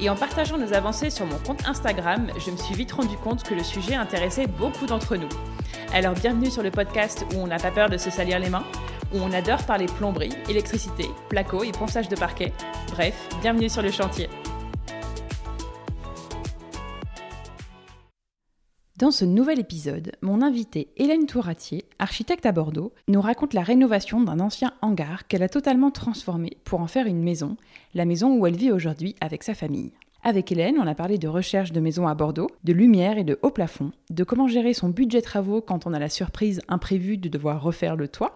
et en partageant nos avancées sur mon compte Instagram, je me suis vite rendu compte que le sujet intéressait beaucoup d'entre nous. Alors bienvenue sur le podcast où on n'a pas peur de se salir les mains, où on adore parler plomberie, électricité, placo et ponçage de parquet. Bref, bienvenue sur le chantier. Dans ce nouvel épisode, mon invitée Hélène Touratier, architecte à Bordeaux, nous raconte la rénovation d'un ancien hangar qu'elle a totalement transformé pour en faire une maison, la maison où elle vit aujourd'hui avec sa famille. Avec Hélène, on a parlé de recherche de maison à Bordeaux, de lumière et de haut plafond, de comment gérer son budget travaux quand on a la surprise imprévue de devoir refaire le toit,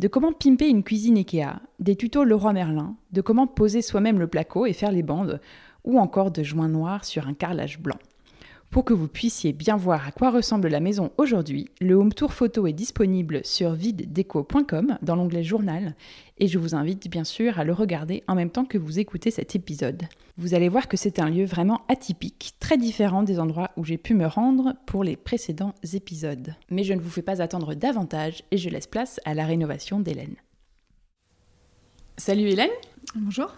de comment pimper une cuisine Ikea, des tutos Leroy Merlin, de comment poser soi-même le placo et faire les bandes, ou encore de joints noirs sur un carrelage blanc. Pour que vous puissiez bien voir à quoi ressemble la maison aujourd'hui, le home tour photo est disponible sur videdeco.com dans l'onglet journal et je vous invite bien sûr à le regarder en même temps que vous écoutez cet épisode. Vous allez voir que c'est un lieu vraiment atypique, très différent des endroits où j'ai pu me rendre pour les précédents épisodes. Mais je ne vous fais pas attendre davantage et je laisse place à la rénovation d'Hélène. Salut Hélène Bonjour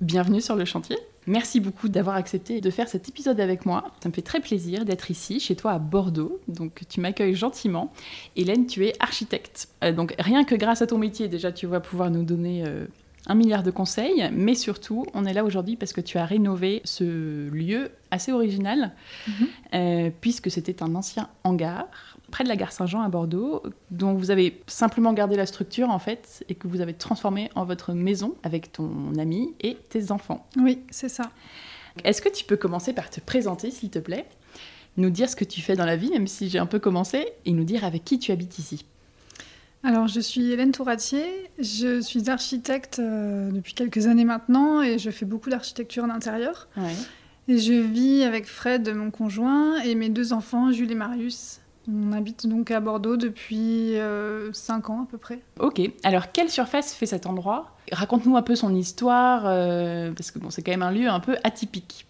Bienvenue sur le chantier Merci beaucoup d'avoir accepté de faire cet épisode avec moi. Ça me fait très plaisir d'être ici, chez toi à Bordeaux. Donc tu m'accueilles gentiment. Hélène, tu es architecte. Euh, donc rien que grâce à ton métier, déjà, tu vas pouvoir nous donner euh, un milliard de conseils. Mais surtout, on est là aujourd'hui parce que tu as rénové ce lieu assez original, mhm. euh, puisque c'était un ancien hangar près de la gare Saint-Jean à Bordeaux, dont vous avez simplement gardé la structure en fait et que vous avez transformé en votre maison avec ton ami et tes enfants. Oui, c'est ça. Est-ce que tu peux commencer par te présenter s'il te plaît, nous dire ce que tu fais dans la vie, même si j'ai un peu commencé, et nous dire avec qui tu habites ici alors, je suis Hélène Touratier, je suis architecte euh, depuis quelques années maintenant et je fais beaucoup d'architecture d'intérieur. Et je vis avec Fred, mon conjoint, et mes deux enfants, Jules et Marius, on habite donc à Bordeaux depuis 5 euh, ans à peu près. Ok, alors quelle surface fait cet endroit? Raconte-nous un peu son histoire, euh, parce que bon, c'est quand même un lieu un peu atypique.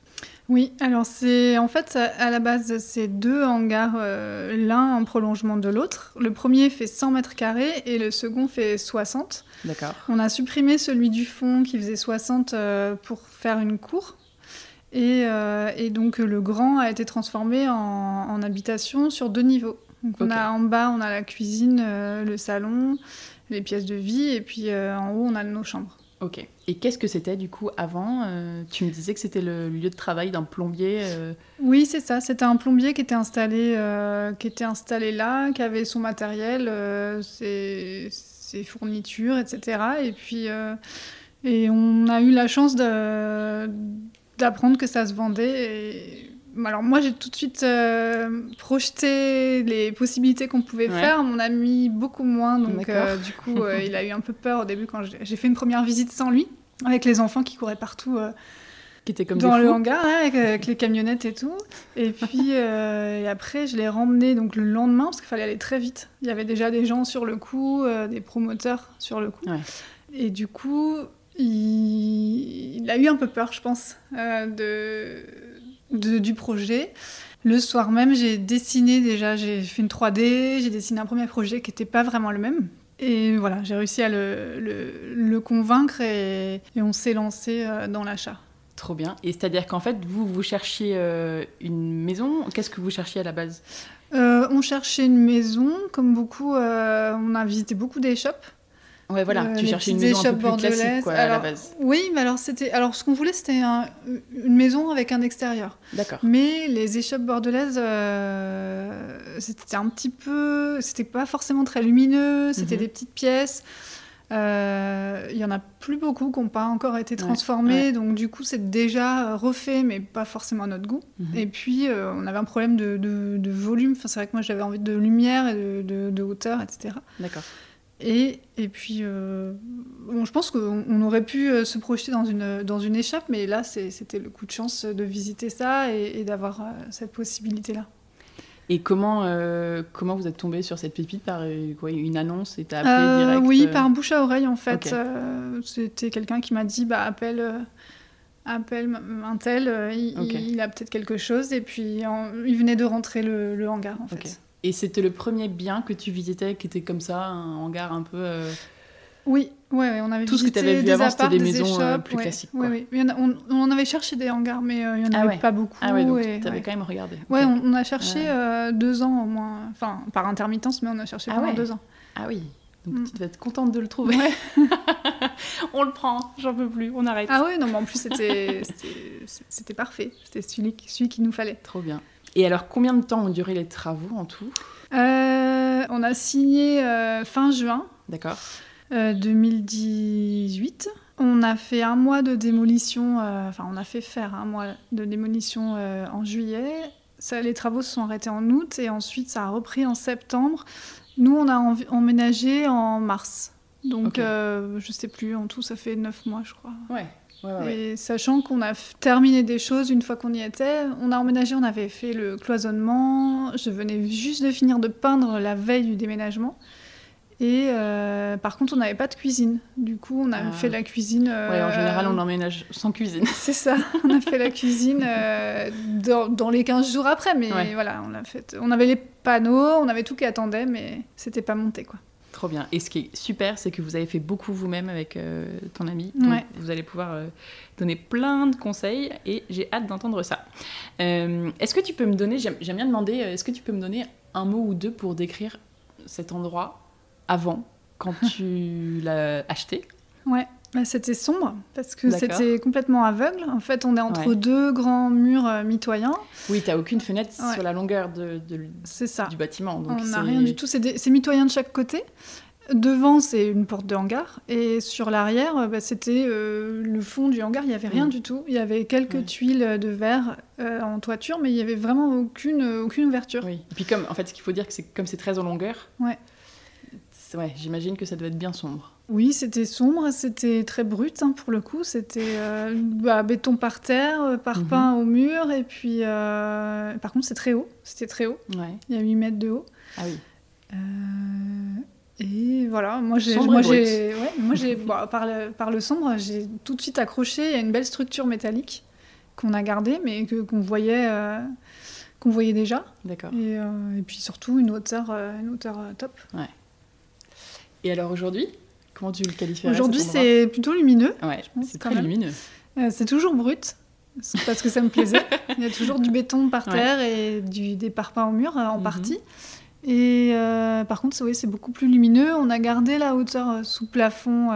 Oui, alors c'est en fait à la base c'est deux hangars, euh, l'un en prolongement de l'autre. Le premier fait 100 mètres carrés et le second fait 60. D'accord. On a supprimé celui du fond qui faisait 60 pour faire une cour euh, et, donc le grand a été transformé en, habitation sur deux niveaux. Donc on a en bas, on a la cuisine, euh, le salon, les pièces de vie, et puis euh, en haut, on a nos chambres. Et qu'est-ce que c'était du coup avant Tu me disais que c'était le lieu de travail d'un plombier. Oui, c'est ça. C'était un plombier qui était installé, qui était installé là, qui avait son matériel, ses, fournitures, etc. Et puis, et on a eu la chance d'apprendre que ça se vendait. Alors moi, j'ai tout de suite euh, projeté les possibilités qu'on pouvait faire. Mon ami, beaucoup moins. Donc euh, du coup, euh, il a eu un peu peur au début quand j'ai fait une première visite sans lui, avec les enfants qui couraient partout. qui étaient comme dans le hangar hein, avec, les camionnettes et tout et puis et après je l'ai ramené donc le lendemain parce qu'il fallait aller très vite il y avait déjà des gens sur le coup des promoteurs sur le coup et du coup il, a eu un peu peur, je pense, euh, de, du projet. Le soir même, j'ai dessiné déjà, j'ai fait une 3D, j'ai dessiné un premier projet qui n'était pas vraiment le même. Et voilà, j'ai réussi à le, le, convaincre et, on s'est lancé euh, dans l'achat. Trop bien. Et c'est-à-dire qu'en fait, vous, vous cherchiez euh, une maison. Qu'est-ce que vous cherchiez à la base? On cherchait une maison. Comme beaucoup, on a visité beaucoup des shops. Ouais, voilà, euh, tu cherchais une maison un peu plus classique, quoi, à la base. Oui, mais alors, c'était... alors ce qu'on voulait, c'était une maison avec un extérieur. D'accord. Mais les échoppes bordelaises, euh, c'était un petit peu... C'était pas forcément très lumineux, c'était mhm. des petites pièces. Euh, il y en a plus beaucoup qui n'ont pas encore été transformées, donc du coup c'est déjà refait, mais pas forcément à notre goût. Mhm. Et puis on avait un problème de, de, volume. Enfin, c'est vrai que moi j'avais envie de lumière et de, de hauteur, etc. D'accord. Et, et puis, euh, bon, je pense qu'on aurait pu euh, se projeter dans une, dans une échappe, mais là, c'était le coup de chance de visiter ça et, d'avoir euh, cette possibilité-là. Et comment, euh, comment vous êtes tombé sur cette pépite Par quoi, une annonce et t'as appelé direct Oui, par bouche à oreille en fait. C'était quelqu'un qui m'a dit bah, appelle, appelle un tel, il, a peut-être quelque chose. Et puis il venait de rentrer le, hangar en fait. Et c'était le premier bien que tu visitais qui était comme ça, un hangar un peu. Oui, ouais, on avait Tout ce que tu avais vu avant, c'était des, maisons euh, plus classiques. Quoi. Oui, oui. on, on, avait cherché des hangars, mais euh, il n'y en ah avait pas beaucoup. Ah ouais, donc tu avais quand même regardé. Ouais, on, a cherché euh, deux ans au moins, enfin, par intermittence, mais on a cherché ah pendant deux ans. Ah oui, donc mm. tu devais être contente de le trouver. on le prend, j'en peux plus, on arrête. Ah oui, non, mais en plus, c'était parfait. C'était celui, celui qu'il nous fallait. Trop bien. Et alors, combien de temps ont duré les travaux en tout On a signé fin juin. D'accord. 2018. Euh, on a fait un mois de démolition, euh, enfin on a fait faire un mois de démolition euh, en juillet. Ça, les travaux se sont arrêtés en août et ensuite ça a repris en septembre. Nous, on a emménagé en mars. Donc, je sais plus, en tout, ça fait neuf mois, je crois. Ouais. Et sachant qu'on a terminé des choses une fois qu'on y était, on a emménagé, on avait fait le cloisonnement. Je venais juste de finir de peindre la veille du déménagement. Et euh, par contre, on n'avait pas de cuisine. Du coup, on a ah. fait la cuisine. Euh, ouais, en général, on emménage sans cuisine. C'est ça. On a fait la cuisine euh, dans, les 15 jours après. Mais voilà, on l'a fait. On avait les panneaux, on avait tout qui attendait, mais c'était pas monté, quoi. Trop bien. Et ce qui est super, c'est que vous avez fait beaucoup vous-même avec ton ami. Donc vous allez pouvoir donner plein de conseils et j'ai hâte d'entendre ça. est-ce que tu peux me donner, j'aime bien demander, est-ce que tu peux me donner un mot ou deux pour décrire cet endroit avant, quand tu l'as acheté? Ouais, bah, c'était sombre parce que c'était complètement aveugle. En fait, on est entre deux grands murs euh, mitoyens. Oui, tu n'as aucune fenêtre sur la longueur de, ça. du bâtiment. Donc on n'a rien du tout. C'est mitoyen de chaque côté. Devant, c'est une porte de hangar. Et sur l'arrière, euh, bah, c'était euh, le fond du hangar. Il n'y avait rien mm. du tout. Il y avait quelques tuiles de verre en toiture, mais il n'y avait vraiment aucune, aucune ouverture. Oui. Et puis, comme, en fait, ce qu'il faut dire, que c'est comme c'est très en longueur, ouais ouais, j'imagine que ça devait être bien sombre. Oui, c'était sombre, c'était très brut hein, pour le coup. C'était euh, bah, béton par terre, euh, parpaing mhm. au mur, et puis euh, par contre c'est très haut. C'était très haut. Il y a 8 mètres de haut. Ah oui. et voilà, moi j'ai, moi j'ai, ouais, moi j'ai, par, le, par le sombre, j'ai tout de suite accroché à une belle structure métallique qu'on a gardée, mais que qu'on voyait, qu'on voyait déjà. D'accord. Et, et, puis surtout une hauteur, une hauteur top. Ouais. Et alors aujourd'hui, comment tu le qualifies Aujourd'hui, c'est plutôt lumineux. Ouais, c'est très lumineux. Euh, c'est toujours brut, parce que ça me plaisait. Il y a toujours du béton par terre et du, des parpaings au mur euh, en mhm. partie. Et euh, par contre, oui, c'est beaucoup plus lumineux. On a gardé la hauteur sous plafond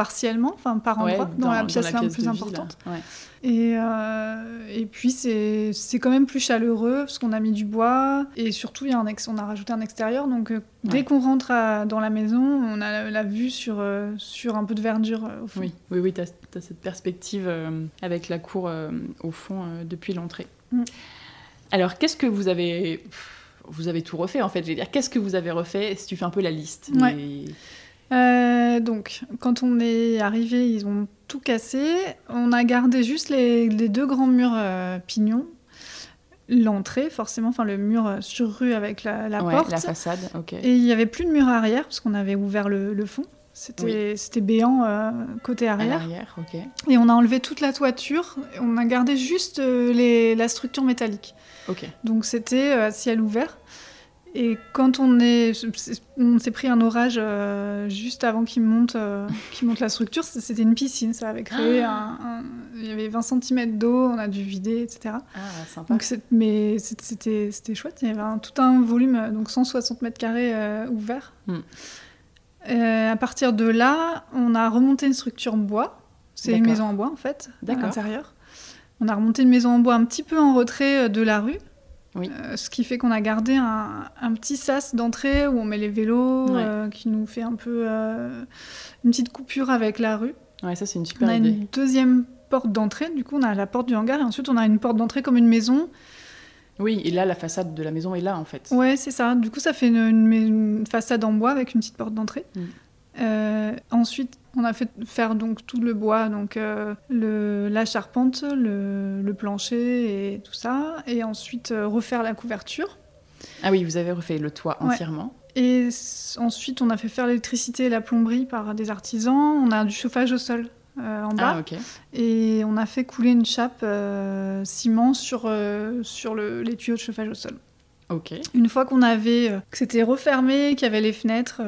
partiellement, enfin par endroit, dans, la pièce, la, plus importante. Et, euh, et puis c'est quand même plus chaleureux parce qu'on a mis du bois et surtout y a un on a rajouté un extérieur. Donc euh, dès qu'on rentre dans la maison, on a la, vue sur, euh, sur un peu de verdure au fond. Oui, oui, oui tu as, cette perspective avec la cour au fond depuis l'entrée. Mm. Alors qu'est-ce que vous avez... Vous avez tout refait en fait, je vais dire, qu'est-ce que vous avez refait? Si tu fais un peu la liste euh, donc, quand on est arrivé, ils ont tout cassé. On a gardé juste les, deux grands murs euh, pignons. L'entrée, forcément, enfin le mur sur rue avec la, la porte. La façade, ok. Et il n'y avait plus de mur arrière parce qu'on avait ouvert le, fond. C'était béant euh, côté arrière. Et on a enlevé toute la toiture. On a gardé juste les, la structure métallique. Donc c'était à ciel ouvert. Et quand on est, on s'est pris un orage euh, juste avant qu'il monte, euh, monte la structure, c'était une piscine, ça avait créé ah. un, il y avait 20 cm d'eau, on a dû vider, etc. Ah, sympa. Donc mais c'était, chouette, il y avait tout un volume, donc 160 mètres carrés euh, ouverts. Hmm. à partir de là, on a remonté une structure en bois. C'est une maison en bois en fait, à l'intérieur. On a remonté une maison en bois un petit peu en retrait de la rue. Euh, ce qui fait qu'on a gardé un, petit sas d'entrée où on met les vélos, euh, qui nous fait un peu euh, une petite coupure avec la rue. Ouais, ça c'est une super on idée. On a une deuxième porte d'entrée, du coup on a la porte du hangar et ensuite on a une porte d'entrée comme une maison. Oui, et là la façade de la maison est là en fait. Ouais, c'est ça. Du coup ça fait une, façade en bois avec une petite porte d'entrée. Mm. ensuite, On a fait faire donc tout le bois, donc euh, le, la charpente, le, le, plancher et tout ça, et ensuite euh, refaire la couverture. Ah oui, vous avez refait le toit entièrement. Et ensuite, on a fait faire l'électricité et la plomberie par des artisans. On a du chauffage au sol euh, en bas. Ah, ok. Et on a fait couler une chape ciment sur, sur le, les tuyaux de chauffage au sol. Une fois qu'on avait, que c'était refermé, qu'il y avait les fenêtres,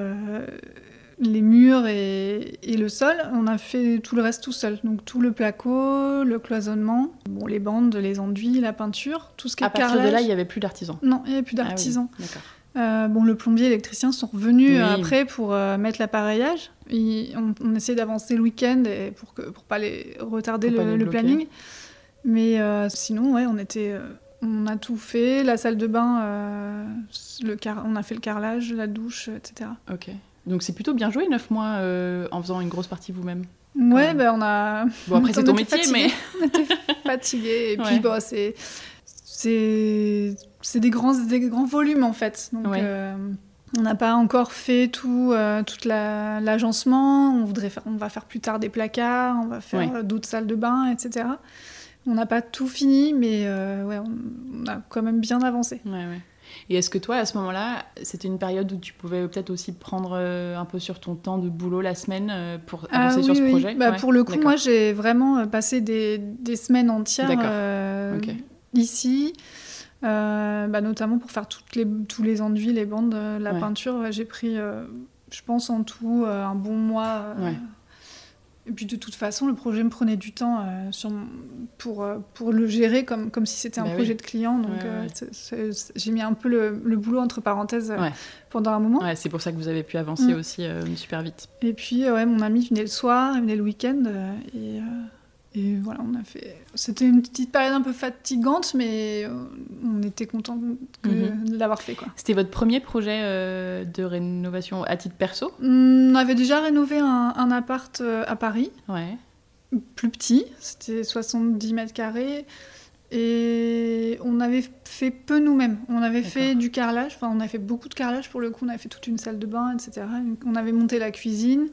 les murs et, le sol, on a fait tout le reste tout seul. Donc tout le placo, le cloisonnement, bon, les bandes, les enduits, la peinture, tout ce qui est À partir de là, il n'y avait plus d'artisans Non, il n'y avait plus d'artisans. Ah oui, d'accord. Euh, bon, le plombier et l'électricien sont revenus après pour euh, mettre l'appareillage. On, on essayait d'avancer le week-end pour ne pour pas les retarder pas le, les le planning. Mais euh, sinon, ouais, on était, on a tout fait. La salle de bain, le car- on a fait le carrelage, la douche, etc. Ok. Donc c'est plutôt bien joué, 9 mois en faisant une grosse partie vous-même. Ouais, ben on a. Bon, après, c'est on ton métier, fatigués. mais. on était fatigués. Et puis, Ouais. bon, c'est. C'est c'est des grands, des grands volumes, en fait. Donc, Ouais. euh, on n'a pas encore fait tout, euh, toute la- l'agencement. On, voudrait faire, on va faire plus tard des placards, on va faire Ouais. euh, d'autres salles de bain, etc. On n'a pas tout fini, mais euh, ouais, on, on a quand même bien avancé. Et est-ce que toi, à ce moment-là, c'était une période où tu pouvais peut-être aussi prendre un peu sur ton temps de boulot la semaine pour Ah avancer oui, sur ce oui. projet? Bah, Pour le coup, moi, j'ai vraiment passé des, des semaines entières ici, euh, bah, notamment pour faire toutes les, tous les enduits, les bandes, euh, la Ouais. peinture. ouais, j'ai pris, euh, je pense, en tout euh, un bon mois. Ouais. Et puis de toute façon, le projet me prenait du temps sur pour, pour le gérer comme, comme si c'était un Bah oui. projet de client. Donc j'ai mis un peu le, le boulot entre parenthèses pendant un moment. C'est pour ça que vous avez pu avancer Mm. aussi super vite. Et puis, ouais, mon ami venait le soir, il venait le week-end. et, et voilà, on a fait. C'était une petite période un peu fatigante, mais euh, on était content Mhm. de l'avoir fait. Quoi. C'était votre premier projet euh, de rénovation à titre perso? On avait déjà rénové un, un appart euh, à Paris, Ouais. plus petit, c'était 70 mètres carrés. Et on avait fait peu nous-mêmes. On avait fait du carrelage, enfin on a fait beaucoup de carrelage pour le coup, on avait fait toute une salle de bain, etc. On avait monté la cuisine,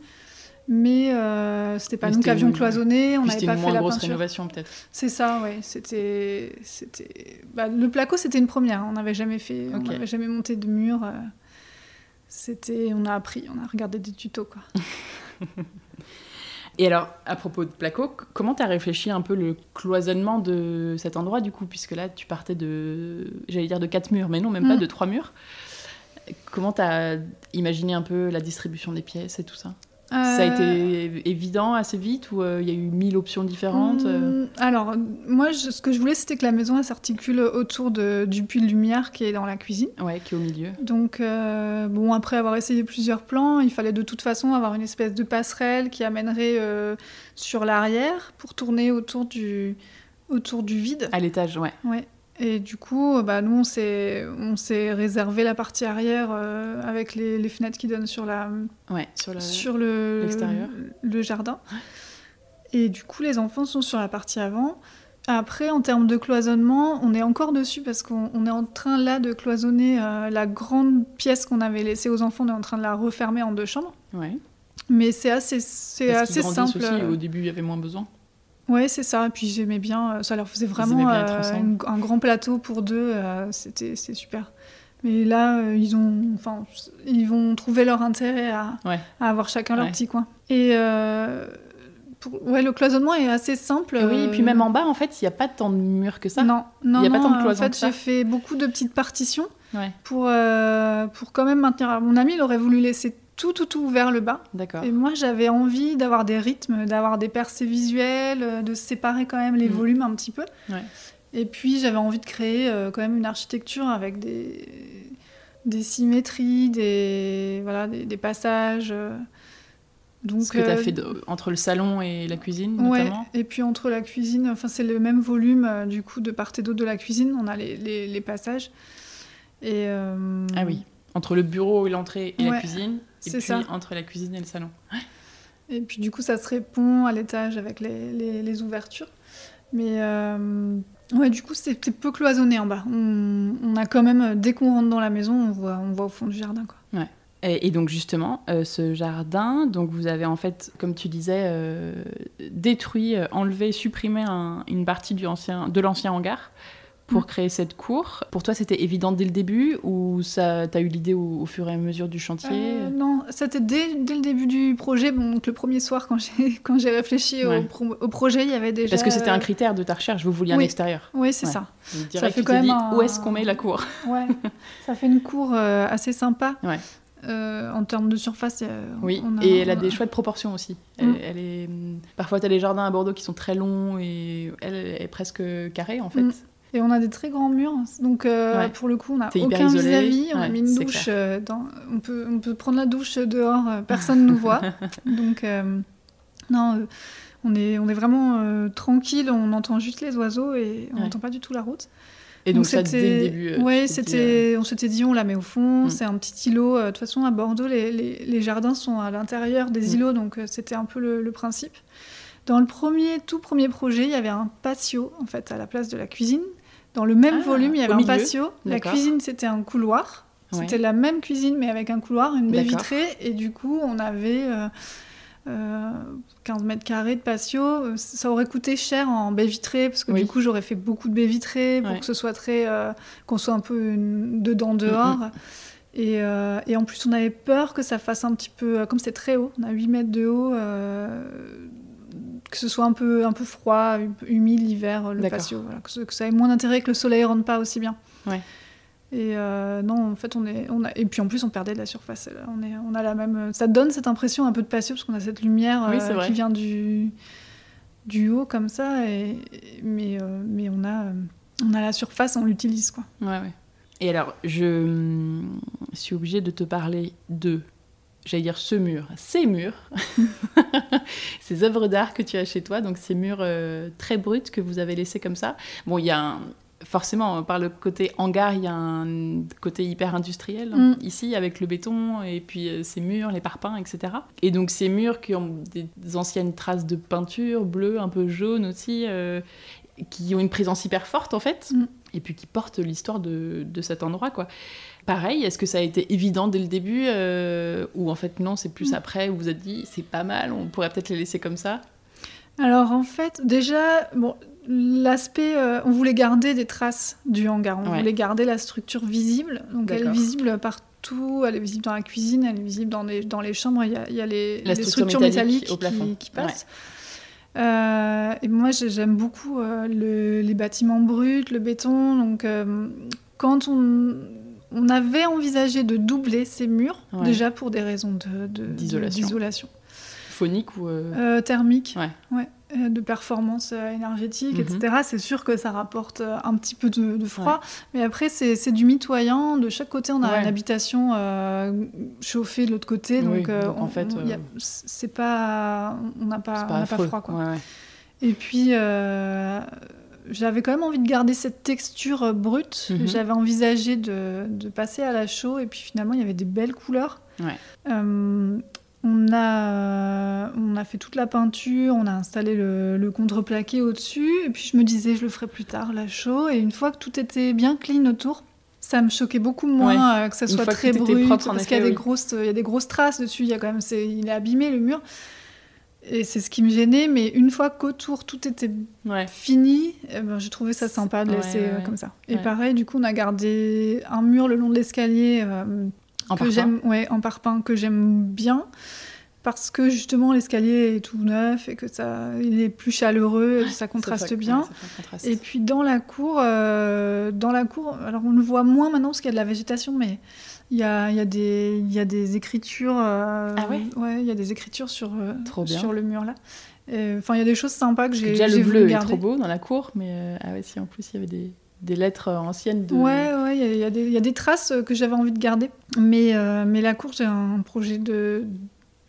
mais euh, c'était pas nous qui avions cloisonné, on n'avait c'était pas une fait moins la grosse peinture. rénovation peut-être. C'est ça, ouais. C'était, c'était. Bah, le placo, c'était une première. On n'avait jamais fait, on n'avait jamais monté de mur. euh, C'était, on a appris, on a regardé des tutos, quoi. Et alors, à propos de Placo, comment tu as réfléchi un peu le cloisonnement de cet endroit du coup Puisque là, tu partais de, j'allais dire de quatre murs, mais non, même pas Mm. de trois murs. Comment tu as imaginé un peu la distribution des pièces et tout ça? Ça a Euh, été évident assez vite ou euh, il y a eu mille options différentes euh hum, Alors, moi, je- ce que je voulais, c'était que la maison s'articule autour de, du puits de lumière qui est dans la cuisine. Ouais, qui est au milieu. Donc, euh, bon, après avoir essayé plusieurs plans, il fallait de toute façon avoir une espèce de passerelle qui amènerait euh, sur l'arrière pour tourner autour du, autour du vide. À l'étage, ouais. Ouais. Et du coup, bah, nous, on s'est, on s'est réservé la partie arrière euh, avec les, les fenêtres qui donnent sur, la, Ouais, sur le. sur le, l'extérieur. le jardin. Et du coup, les enfants sont sur la partie avant. Après, en termes de cloisonnement, on est encore dessus parce qu'on on est en train là de cloisonner euh, la grande pièce qu'on avait laissée aux enfants. On est en train de la refermer en deux chambres. Ouais. Mais c'est assez, c'est qu'ils assez simple. aussi. Au début, il y avait moins besoin. Ouais, c'est ça. Et puis j'aimais bien, euh, ça leur faisait vraiment bien euh, une- un grand plateau pour deux. euh, C'était c'est super. Mais là, euh, ils ont, enfin, ils vont trouver leur intérêt à, Ouais. à avoir chacun leur Ouais. petit coin. Et pour- ouais, le cloisonnement est assez simple. Et oui, et puis même en bas, en fait, il n'y a pas tant de murs que ça. Non, non, Il y a pas tant de En cloisons fait, que ça. j'ai fait beaucoup de petites partitions Ouais, pour pour quand même maintenir. Mon ami, il aurait voulu laisser tout, tout, tout vers le bas. d'accord. Et moi, j'avais envie d'avoir des rythmes, d'avoir des percées visuelles, euh, de séparer quand même les Mm. volumes un petit peu. Ouais. Et puis, j'avais envie de créer euh, quand même une architecture avec des, des symétries, des, voilà, des, des passages. euh. Donc, Ce que tu as fait de- entre le salon et la cuisine, Ouais, notamment? et puis entre la cuisine, enfin c'est le même volume du coup de part et d'autre de la cuisine, on a les, les, les passages. Et Ah oui. Entre le bureau et l'entrée et la Ouais, cuisine. Et puis ça. entre la cuisine et le salon. Et puis du coup, ça se répond à l'étage avec les, les, les ouvertures. Mais euh, ouais, du coup, c'est peu cloisonné en bas. On, on a quand même, dès qu'on rentre dans la maison, on voit, on voit au fond du jardin. Quoi. Et, donc justement, euh, ce jardin, donc vous avez en fait, comme tu disais, euh, détruit, euh, enlevé, supprimé une partie du ancien, de l'ancien hangar pour mm. créer cette cour. Pour toi, c'était évident dès le début ou ça, as eu l'idée au, fur et à mesure du chantier? Euh, Non, c'était dès, dès, le début du projet. Bon, donc le premier soir, quand j'ai, quand j'ai réfléchi au, au, projet, il y avait déjà... Parce que c'était un critère de ta recherche, vous vouliez un extérieur. Oui, c'est ça. ça fait quand même dit, où est-ce qu'on met la cour? Ouais, ça fait une cour euh, assez sympa. Ouais. Euh, en termes de surface, oui, et elle a des chouettes proportions aussi. Elle, mm. est... Parfois, tu as les jardins à Bordeaux qui sont très longs et elle est presque carrée en fait. Mm. Et on a des très grands murs, donc euh, pour le coup, on n'a aucun vis-à-vis. On a mis une douche. Euh, dans... on, peut, on peut prendre la douche dehors, euh, personne ne nous voit. donc, non, on, est, on est vraiment tranquille, on entend juste les oiseaux et on n'entend pas du tout la route. Et donc, ça, dès le début Oui, c'était, on s'était dit, on la met au fond, mm. c'est un petit îlot. De toute façon, à Bordeaux, les, les, les jardins sont à l'intérieur des mm. îlots, donc c'était un peu le, le principe. Dans le premier, tout premier projet, il y avait un patio en fait à la place de la cuisine. Dans le même ah, volume, il y avait un patio. La cuisine, c'était un couloir. C'était la même cuisine, mais avec un couloir, une baie vitrée. Et du coup, on avait 15 euh, euh, mètres carrés de patio. Ça aurait coûté cher en baie vitrée, parce que du coup, j'aurais fait beaucoup de baies vitrées pour que ce soit très. Euh, qu'on soit un peu dedans, dehors. Mm, mm. Et, et, en plus, on avait peur que ça fasse un petit peu. Comme c'est très haut, on a 8 mètres de haut que ce soit un peu, un peu froid, humide l'hiver, le patio. que, ça ait moins d'intérêt que le soleil ne rentre pas aussi bien. Ouais. Et euh, non, en fait, on est, on a, et puis en plus, on perdait de la surface. On, est, on a la même, ça donne cette impression un peu de patio parce qu'on a cette lumière euh, qui vient du, du haut comme ça. Et, mais, euh, mais on a, on a la surface, on l'utilise quoi. Ouais, ouais. Et alors, je hum, suis obligée de te parler de j'allais dire ce mur, ces murs, ces œuvres d'art que tu as chez toi, donc ces murs euh, très bruts que vous avez laissés comme ça. Bon, il y a forcément, par le côté hangar, il y a un côté hyper industriel hein, mm. ici avec le béton et puis euh, ces murs, les parpaings, etc. Et donc ces murs qui ont des anciennes traces de peinture bleue, un peu jaune aussi, euh, qui ont une présence hyper forte en fait, mm. et puis qui portent l'histoire de, de, cet endroit quoi. Pareil, est-ce que ça a été évident dès le début euh, ou en fait non, c'est plus mm. après où vous êtes dit c'est pas mal, on pourrait peut-être les laisser comme ça? Alors en fait, déjà, bon, l'aspect, euh, on voulait garder des traces du hangar, on voulait garder la structure visible, donc elle est visible partout, elle est visible dans la cuisine, elle est visible dans les, dans les chambres, il y a, il y a les, structures métalliques qui, qui, passent. Euh, et moi, j'aime beaucoup les bâtiments bruts, le béton. Donc, quand on, on avait envisagé de doubler ces murs, déjà pour des raisons d'isolation. De, Phonique ou euh, euh, Thermique, ouais. Euh, de performance énergétique, mhm. etc. C'est sûr que ça rapporte un petit peu de, froid, mais après c'est du mitoyant. De chaque côté, on a une habitation chauffée de l'autre côté, donc, en fait, c'est pas, on n'a pas, pas, froid. Quoi. Et puis j'avais quand même envie de garder cette texture euh, brute. Mhm. J'avais envisagé de, de, passer à la chaux et puis finalement il y avait des belles couleurs. Euh, on, a, on a fait toute la peinture, on a installé le, le contreplaqué au-dessus et puis je me disais je le ferai plus tard, la chaux. Et une fois que tout était bien clean autour, ça me choquait beaucoup moins euh, que ça soit très brut parce qu'il y a des grosses il y a des grosses traces dessus il y a quand même il est abîmé le mur et c'est ce qui me gênait, mais une fois qu'autour tout était fini, eh ben, j'ai trouvé ça sympa de laisser euh, comme ça. Et pareil, du coup, on a gardé un mur le long de l'escalier euh, en que j'aime, ouais, en parpaing que j'aime bien parce que justement l'escalier est tout neuf et que ça, il est plus chaleureux, ça contraste bien. Et puis dans la cour, euh, dans la cour, alors on le voit moins maintenant parce qu'il y a de la végétation, mais il y a, y, a des, y a des écritures. Euh, ah ouais Ouais, il y a des écritures sur, euh, sur le mur là. Enfin, il y a des choses sympas que j'ai. Déjà, le bleu est trop beau dans la cour, mais euh, ah ouais, si en plus il y avait des, des lettres anciennes de. Ouais, ouais, il y, y, a des traces que j'avais envie de garder. Mais, mais la cour, j'ai un projet de,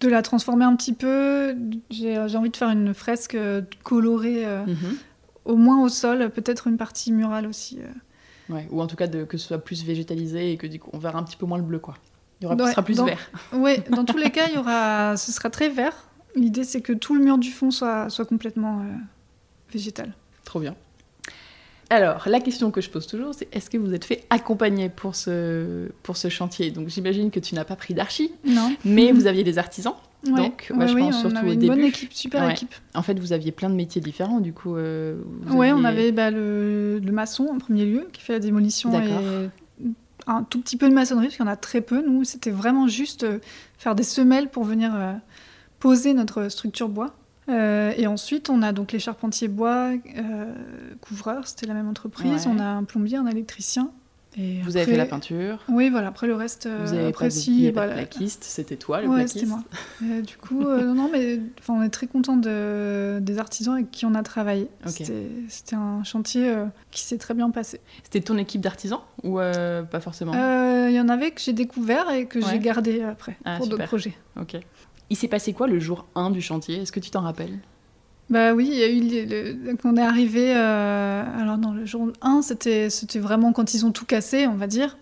de la transformer un petit peu. J'ai envie de faire une fresque colorée, mhm. au moins au sol, peut-être une partie murale aussi ou en tout cas de, que ce soit plus végétalisé et que du coup on verra un petit peu moins le bleu quoi. Il y aura, ce sera plus vert. Oui, dans tous les cas, il y aura, ce sera très vert. L'idée c'est que tout le mur du fond soit, soit complètement euh, végétal. Trop bien. Alors, la question que je pose toujours, c'est est-ce que vous êtes fait accompagner pour ce, pour ce chantier? Donc, j'imagine que tu n'as pas pris d'archi, Non. mais vous aviez des artisans. Ouais, Donc, ouais, je oui, pense on surtout avait au une début. bonne équipe, super Ouais. équipe. En fait, vous aviez plein de métiers différents, du coup. euh, Ouais, on avait bah, le, le maçon en premier lieu qui fait la démolition et un tout petit peu de maçonnerie parce qu'il y en a très peu. Nous, c'était vraiment juste euh, faire des semelles pour venir euh, poser notre structure bois. Euh, et ensuite, on a donc les charpentiers bois, couvreurs, c'était la même entreprise. Ouais. On a un plombier, un électricien. Et Vous avez fait la peinture. Oui, voilà. Après le reste, euh, Vous avez après pas si, bah, la- plaquiste, c'était toi le Ouais, plaquiste. c'était moi. Du coup, euh, non, mais on est très content de, des artisans avec qui on a travaillé. C'était un chantier euh, qui s'est très bien passé. C'était ton équipe d'artisans ou euh, pas forcément? Il y en avait que j'ai découvert et que Ouais. j'ai gardé après Ah, pour d'autres projets. Ok. Il s'est passé quoi le jour 1 du chantier? Est-ce que tu t'en rappelles? Bah oui, il y a eu les- le- quand on est arrivé. euh, alors non, le jour 1, c'était c'était vraiment quand ils ont tout cassé, on va dire.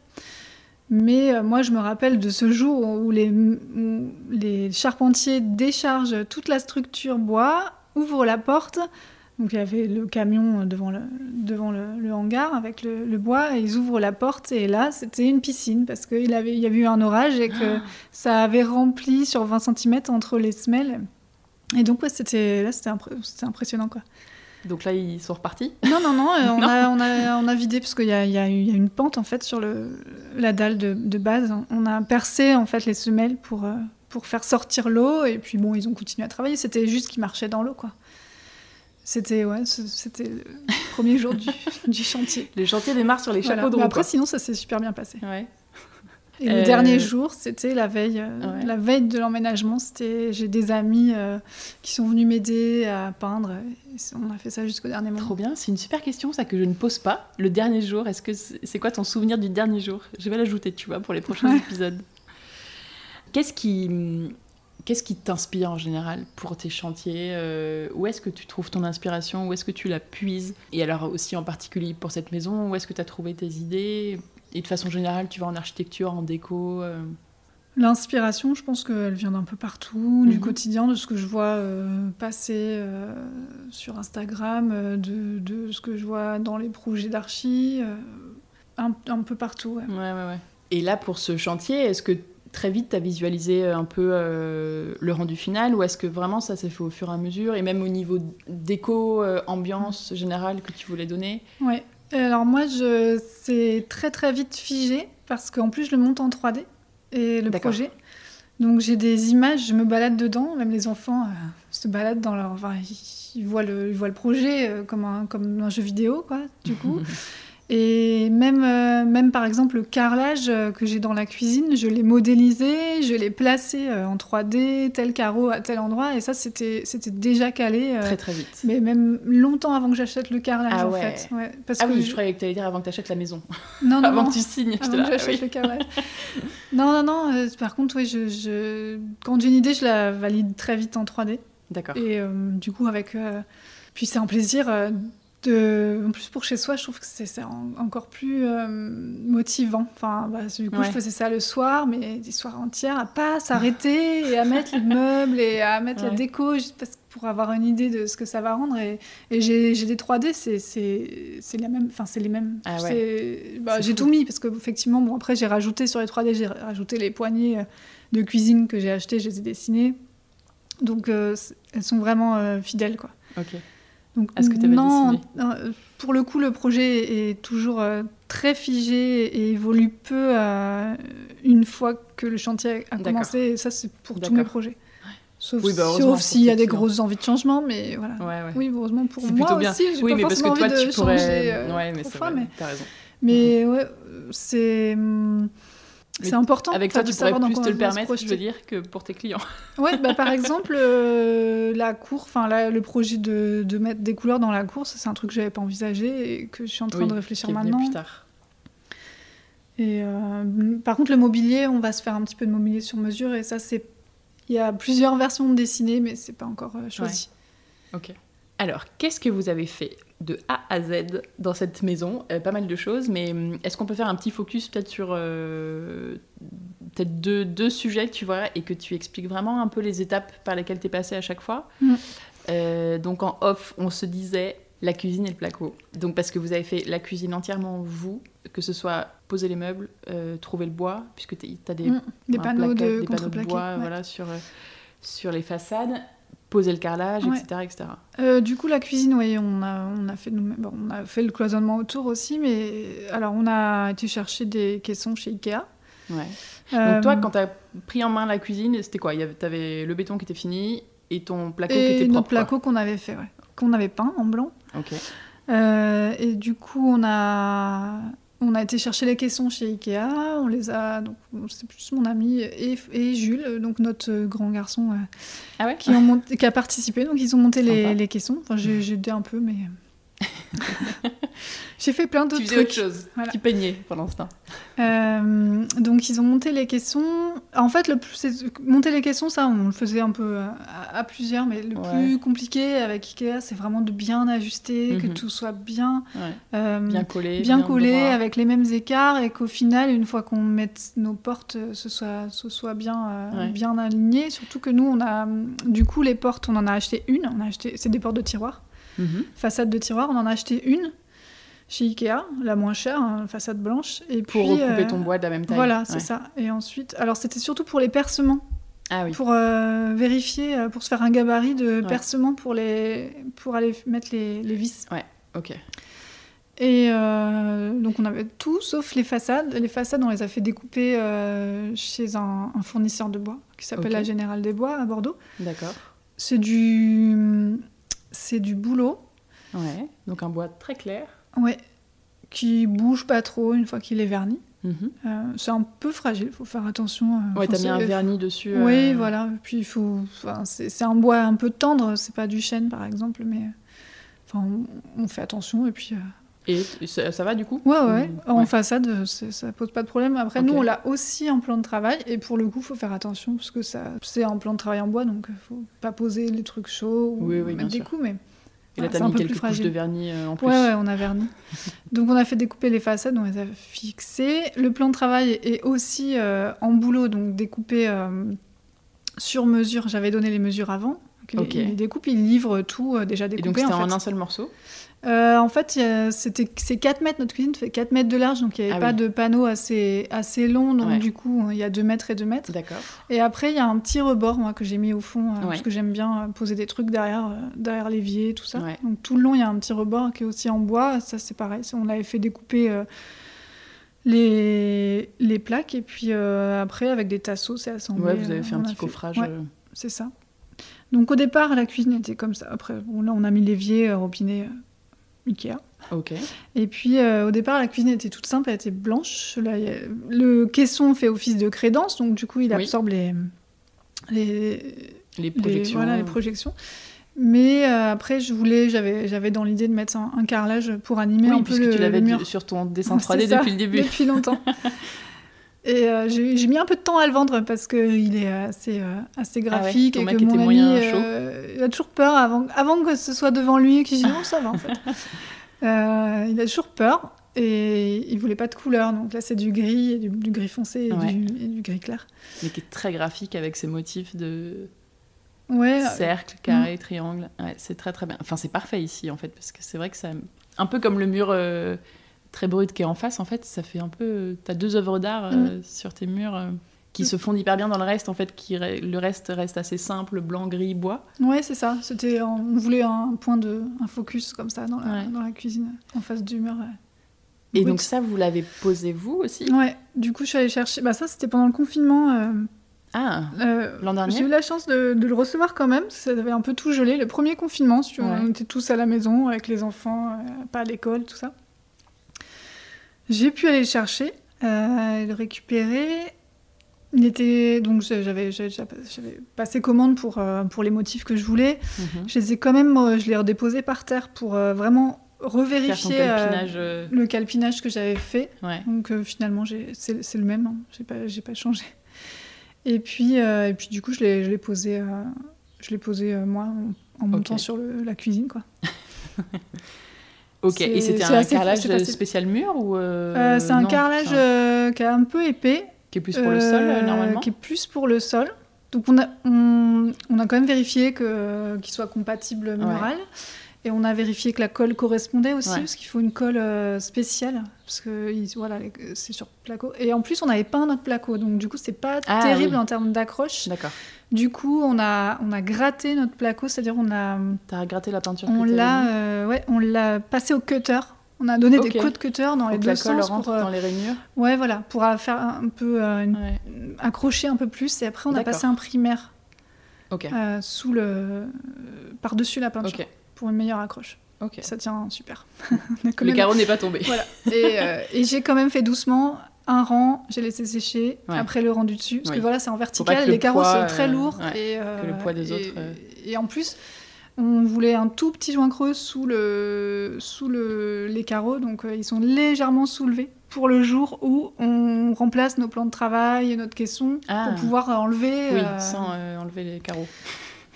Mais euh, moi, je me rappelle de ce jour où les, où les charpentiers déchargent toute la structure bois, ouvrent la porte. Donc il y avait le camion devant le, devant le, le hangar avec le, le bois, et ils ouvrent la porte, et là, c'était une piscine, parce qu'il avait- il y avait eu un orage et que ça avait rempli sur 20 cm entre les semelles. Et donc, ouais, c'était là, c'était impré- impressionnant, quoi. Donc là, ils sont repartis? Non, non, non, euh, on. A, on, a, on a vidé parce qu'il y y, y a une pente en fait sur le, la dalle de, de base. On a percé en fait les semelles pour, euh, pour faire sortir l'eau et puis bon, ils ont continué à travailler. C'était juste qu'ils marchaient dans l'eau quoi. C'était ouais, c'était le premier jour du, du chantier. Les chantiers démarrent sur les Voilà. chapeaux de Mais roue. après, quoi. sinon, ça s'est super bien passé. Ouais. Et Euh, le dernier jour, c'était la veille, euh, Ouais. la veille de l'emménagement. C'était, j'ai des amis euh, qui sont venus m'aider à peindre. Et on a fait ça jusqu'au dernier moment. Trop bien, c'est une super question ça que je ne pose pas. Le dernier jour, est-ce que c'est c'est quoi ton souvenir du dernier jour? Je vais l'ajouter, tu vois, pour les prochains Ouais. épisodes. Qu'est-ce qui qu'est-ce qui t'inspire en général pour tes chantiers? Euh, Où est-ce que tu trouves ton inspiration? Où est-ce que tu la puises? Et alors aussi en particulier pour cette maison, où est-ce que tu as trouvé tes idées? Et de façon générale, tu vas en architecture, en déco euh, L'inspiration, je pense qu'elle vient d'un peu partout, du Mhm. quotidien, de ce que je vois euh, passer euh, sur Instagram, de, de ce que je vois dans les projets d'archi, un, un peu partout. ouais. Ouais, ouais, ouais. Et là, pour ce chantier, est-ce que très vite, tu as visualisé un peu euh, le rendu final ou est-ce que vraiment ça s'est fait au fur et à mesure et même au niveau déco, euh, ambiance générale que tu voulais donner? Ouais. Alors moi, je... c'est très très vite figé parce qu'en plus, je le monte en 3D et le projet. Donc j'ai des images, je me balade dedans, même les enfants euh, se baladent dans leur... Enfin, ils, ils voient le, ils voient le projet euh, comme, un, comme un jeu vidéo, quoi, du coup. Et même, euh, même par exemple le carrelage euh, que j'ai dans la cuisine, je l'ai modélisé, je l'ai placé euh, en 3D, tel carreau à tel endroit, et ça c'était déjà calé. euh, Très très vite. mais même longtemps avant que j'achète le carrelage Ah en ouais. fait. Ouais, parce Ah que oui, je- je croyais que tu allais dire avant que tu achètes la maison. non, non, avant non, que tu signes. avant que ah j'achète oui. le carrelage. non, non, non. euh, par contre, oui, je, je... quand j'ai une idée, je la valide très vite en 3D. D'accord. Et du coup, avec. Puis c'est un plaisir. De... En plus, pour chez soi, je trouve que c'est c'est en- encore plus euh, motivant. Enfin, bah, du coup, Ouais. je faisais ça le soir, mais des soirs entières, à pas s'arrêter et à mettre les meubles et à mettre la déco juste parce pour avoir une idée de ce que ça va rendre. Et, et j'ai des 3D, c'est- la même. Enfin, c'est les mêmes. Ah ouais. Bah, j'ai tout mis parce que effectivement, bon, après, j'ai rajouté sur les 3D, j'ai rajouté les poignées euh, de cuisine que j'ai achetées, je les ai dessinées. Donc, euh, elles sont vraiment euh, fidèles, quoi. Ok. Donc, À ce que t'avais non, dessiné. euh, pour le coup, le projet est toujours euh, très figé et évolue peu euh, une fois que le chantier a commencé. Et ça, c'est pour tous mes projets. Sauf, Oui, bah, heureusement sauf s'il y a des grosses envies de changement, mais voilà. Ouais, ouais. Oui, heureusement pour C'est moi plutôt bien. aussi. J'ai Oui, pas mais parce forcément que toi, envie tu de pourrais. changer euh, ouais, mais trop c'est fois, vrai, mais, t'as raison. mais ouais, c'est c'est important. Avec toi, tu de pourrais plus te le permettre, je veux dire, que pour tes clients. Ouais, bah, par exemple, euh, la cour, enfin le projet de, de mettre des couleurs dans la cour, c'est un truc que j'avais pas envisagé et que je suis en train Oui, de réfléchir maintenant. plus tard. Et euh, par contre, le mobilier, on va se faire un petit peu de mobilier sur mesure et ça, c'est il y a plusieurs versions dessinées, mais c'est pas encore euh, choisi. Ok. Alors, qu'est-ce que vous avez fait de A à Z dans cette maison Euh, Pas mal de choses, mais hum, est-ce qu'on peut faire un petit focus peut-être sur euh, peut-être deux, deux sujets, tu vois, et que tu expliques vraiment un peu les étapes par lesquelles tu es passé à chaque fois? Mm. Euh, Donc en off, on se disait la cuisine et le placo. Donc parce que vous avez fait la cuisine entièrement vous, que ce soit poser les meubles, trouver le bois, puisque tu as des, Mm. Des panneaux de des panneaux de contreplaqué. bois ouais. voilà, sur, sur les façades, poser le carrelage, Ouais. etc. etc. Euh, du coup, la cuisine, oui, on a, on, a fait, bon, on a fait le cloisonnement autour aussi, mais alors on a été chercher des caissons chez Ikea. Ouais. Euh, Donc toi, quand tu as pris en main la cuisine, c'était quoi? Tu avais le béton qui était fini et ton placo qui et était propre. quoi. placo qu'on avait fait, ouais, qu'on avait peint en blanc. Ok. Euh, et du coup, on a, on a été chercher les caissons chez Ikea. On les a, donc c'est plus mon ami et, et Jules, donc notre euh, grand garçon, euh, Ah ouais qui, ont monté- qui a participé. Donc ils ont monté les, les caissons. Enfin, j'ai j'ai aidé un peu, mais j'ai fait plein d'autres trucs. autre chose. Voilà. Tu peignais pendant ce temps. Euh, donc ils ont monté les caissons. En fait, le monter les caissons, ça, on le faisait un peu à, à plusieurs, mais le Ouais. plus compliqué avec Ikea, c'est vraiment de bien ajuster, que Mhm. tout soit bien, Ouais. euh, Bien collé. bien collé, avec les mêmes écarts, et qu'au final, une fois qu'on mette nos portes, ce soit, ce soit bien, euh, Ouais. bien aligné. Surtout que nous, on a, du coup, les portes, on en a acheté une. On a acheté, c'est des portes de tiroir, Mhm. façade de tiroir. On en a acheté une chez Ikea, la moins chère, hein, façade blanche. Et Pour puis, recouper euh, ton bois de la même taille. voilà, c'est Ouais. ça. Et ensuite, alors c'était surtout pour les percements, Ah oui. pour euh, vérifier, euh, pour se faire un gabarit de Ouais. percements pour, les, pour aller mettre les, les vis. Ok. Et euh, donc on avait tout sauf les façades. Les façades, on les a fait découper chez un, un fournisseur de bois qui s'appelle la Générale des Bois à Bordeaux. D'accord. C'est du, c'est du boulot, Ouais. Donc un bois très clair. ouais, qui bouge pas trop une fois qu'il est verni. Mhm. Euh, c'est un peu fragile, faut faire attention. euh, Ouais, t'as mis un vernis dessus. Oui, euh, voilà. Puis il faut. enfin, c'est un bois un peu tendre, c'est pas du chêne par exemple, mais. Enfin, on, on fait attention et puis. Et ça, ça va du coup Ouais, ouais. Ou- En ouais. façade, euh, ça pose pas de problème. Après, nous, on l'a aussi en plan de travail et pour le coup, faut faire attention parce que ça, c'est un plan de travail en bois, donc euh, faut pas poser les trucs chauds ou Oui, mettre des sûr. coups, mais. Et là, t'as mis peu quelques plus couches de vernis euh, en plus. Ouais, ouais, on a verni. Donc on a fait découper les façades, on les a fixées. Le plan de travail est aussi euh, en boulot, donc découpé euh, sur mesure. J'avais donné les mesures avant. Donc, il- découpe, il livre tout déjà Et découpé. donc c'était en un seul morceau? Euh, en fait, c'était c'est 4 mètres, notre cuisine fait 4 mètres de large, donc il n'y avait Ah pas oui. de panneau assez, assez long, donc Ouais. du coup, il y a 2 mètres et 2 mètres. D'accord. Et après, il y a un petit rebord, moi, que j'ai mis au fond, euh, Ouais. parce que j'aime bien euh, poser des trucs derrière, derrière l'évier, tout ça. Ouais. Donc tout le long, il y a un petit rebord qui est aussi en bois, ça c'est pareil, on avait fait découper euh, les, les plaques, et puis euh, après, avec des tasseaux, c'est assemblé. Ouais, vous avez fait un petit coffrage. C'est ça. Donc au départ, la cuisine était comme ça. Après, bon, là, on a mis l'évier, robinet, Ikea. Ok. Et puis euh, au départ, la cuisine était toute simple, elle était blanche. Là, a- Le caisson fait office de crédence, donc du coup, il Oui. absorbe les, les, Les les- projections. voilà, les projections. Mais euh, après, je voulais, j'avais, j'avais dans l'idée de mettre un, un carrelage pour animer Oui, un peu le, tu l'avais le mur. sur ton dessin C'est 3D ça, depuis le début. Depuis longtemps. Et euh, j'ai mis un peu de temps à le vendre parce qu'il est assez, euh, assez Ah ouais, graphique ton et que mon ami, euh, il a toujours peur avant, avant que ce soit devant lui et qu'il dise non, ça va en fait. Euh, il a toujours peur et il voulait pas de couleur. Donc là, c'est du gris, et du, du gris foncé et, Ouais. du, et du gris clair. Mais qui est très graphique avec ses motifs de Ouais, euh, cercle, carré, triangle. Ouais, c'est très très bien. Enfin, c'est parfait ici en fait, parce que c'est vrai que ça. Un peu comme le mur euh, très brut qui est en face, en fait, ça fait un peu. T'as deux œuvres d'art euh, sur tes murs euh, qui Mm. se fondent hyper bien dans le reste, en fait, qui le reste reste assez simple, blanc, gris, bois. ouais, c'est ça. C'était, on voulait un point de, un focus comme ça dans la, Ouais. dans la cuisine, en face du mur. Et donc ça, vous l'avez posé vous aussi? Ouais, du coup, je suis allée chercher. Bah, ça, c'était pendant le confinement. euh, Ah, euh, l'an dernier? J'ai eu la chance de, de le recevoir quand même. Ça avait un peu tout gelé. Le premier confinement, si Ouais. on était tous à la maison avec les enfants, euh, pas à l'école, tout ça. J'ai pu aller le chercher, euh, le récupérer. Il était donc j'avais passé commande pour euh, pour les motifs que je voulais. mhm. Je les ai quand même, euh, je les ai redéposés par terre pour euh, vraiment revérifier calpinage. le calpinage que j'avais fait. Ouais. Donc finalement, c'est le même, hein. j'ai pas, j'ai pas changé. Et puis, et puis du coup, je l'ai je l'ai posé, je l'ai posé moi en, en montant Ok. sur le- la cuisine. Quoi. Ok, et C'est- c'était un carrelage facile. spécial mur ou euh, Euh, c'est un non, carrelage euh, qui est un peu épais. qui est plus pour le sol euh, euh, normalement. Qui est plus pour le sol. Donc on a, on, on a quand même vérifié qu'il soit compatible mural. Et on a vérifié que la colle correspondait aussi, parce qu'il faut une colle euh, spéciale, parce que voilà, c'est sur placo. Et en plus, on n'avait pas un autre placo, donc du coup, c'est pas ah terrible en termes d'accroche. D'accord. Du coup, on a, on a gratté notre placo, c'est-à-dire on a. T'as gratté la peinture. On l'a, euh, ouais, on l'a passé au cutter. On a donné des coups de cutter dans les deux sens pour euh, dans les rainures. Ouais, voilà, pour faire un peu accrocher un peu plus. Et après, on a passé un primaire. sous le par dessus la peinture pour une meilleure accroche. Ok. Ça tient super. le carreau n'est pas tombé. Voilà. Euh, et, j'ai quand même fait doucement un rang, j'ai laissé sécher, après le rang du dessus. Parce que voilà, c'est en vertical, les carreaux sont très euh, lourds. Et, que le poids des autres. Et, en plus, on voulait un tout petit joint creux sous, le, sous le, les carreaux, donc euh, ils sont légèrement soulevés pour le jour où on remplace nos plans de travail et notre caisson pour ah. pouvoir enlever. Oui, sans enlever les carreaux.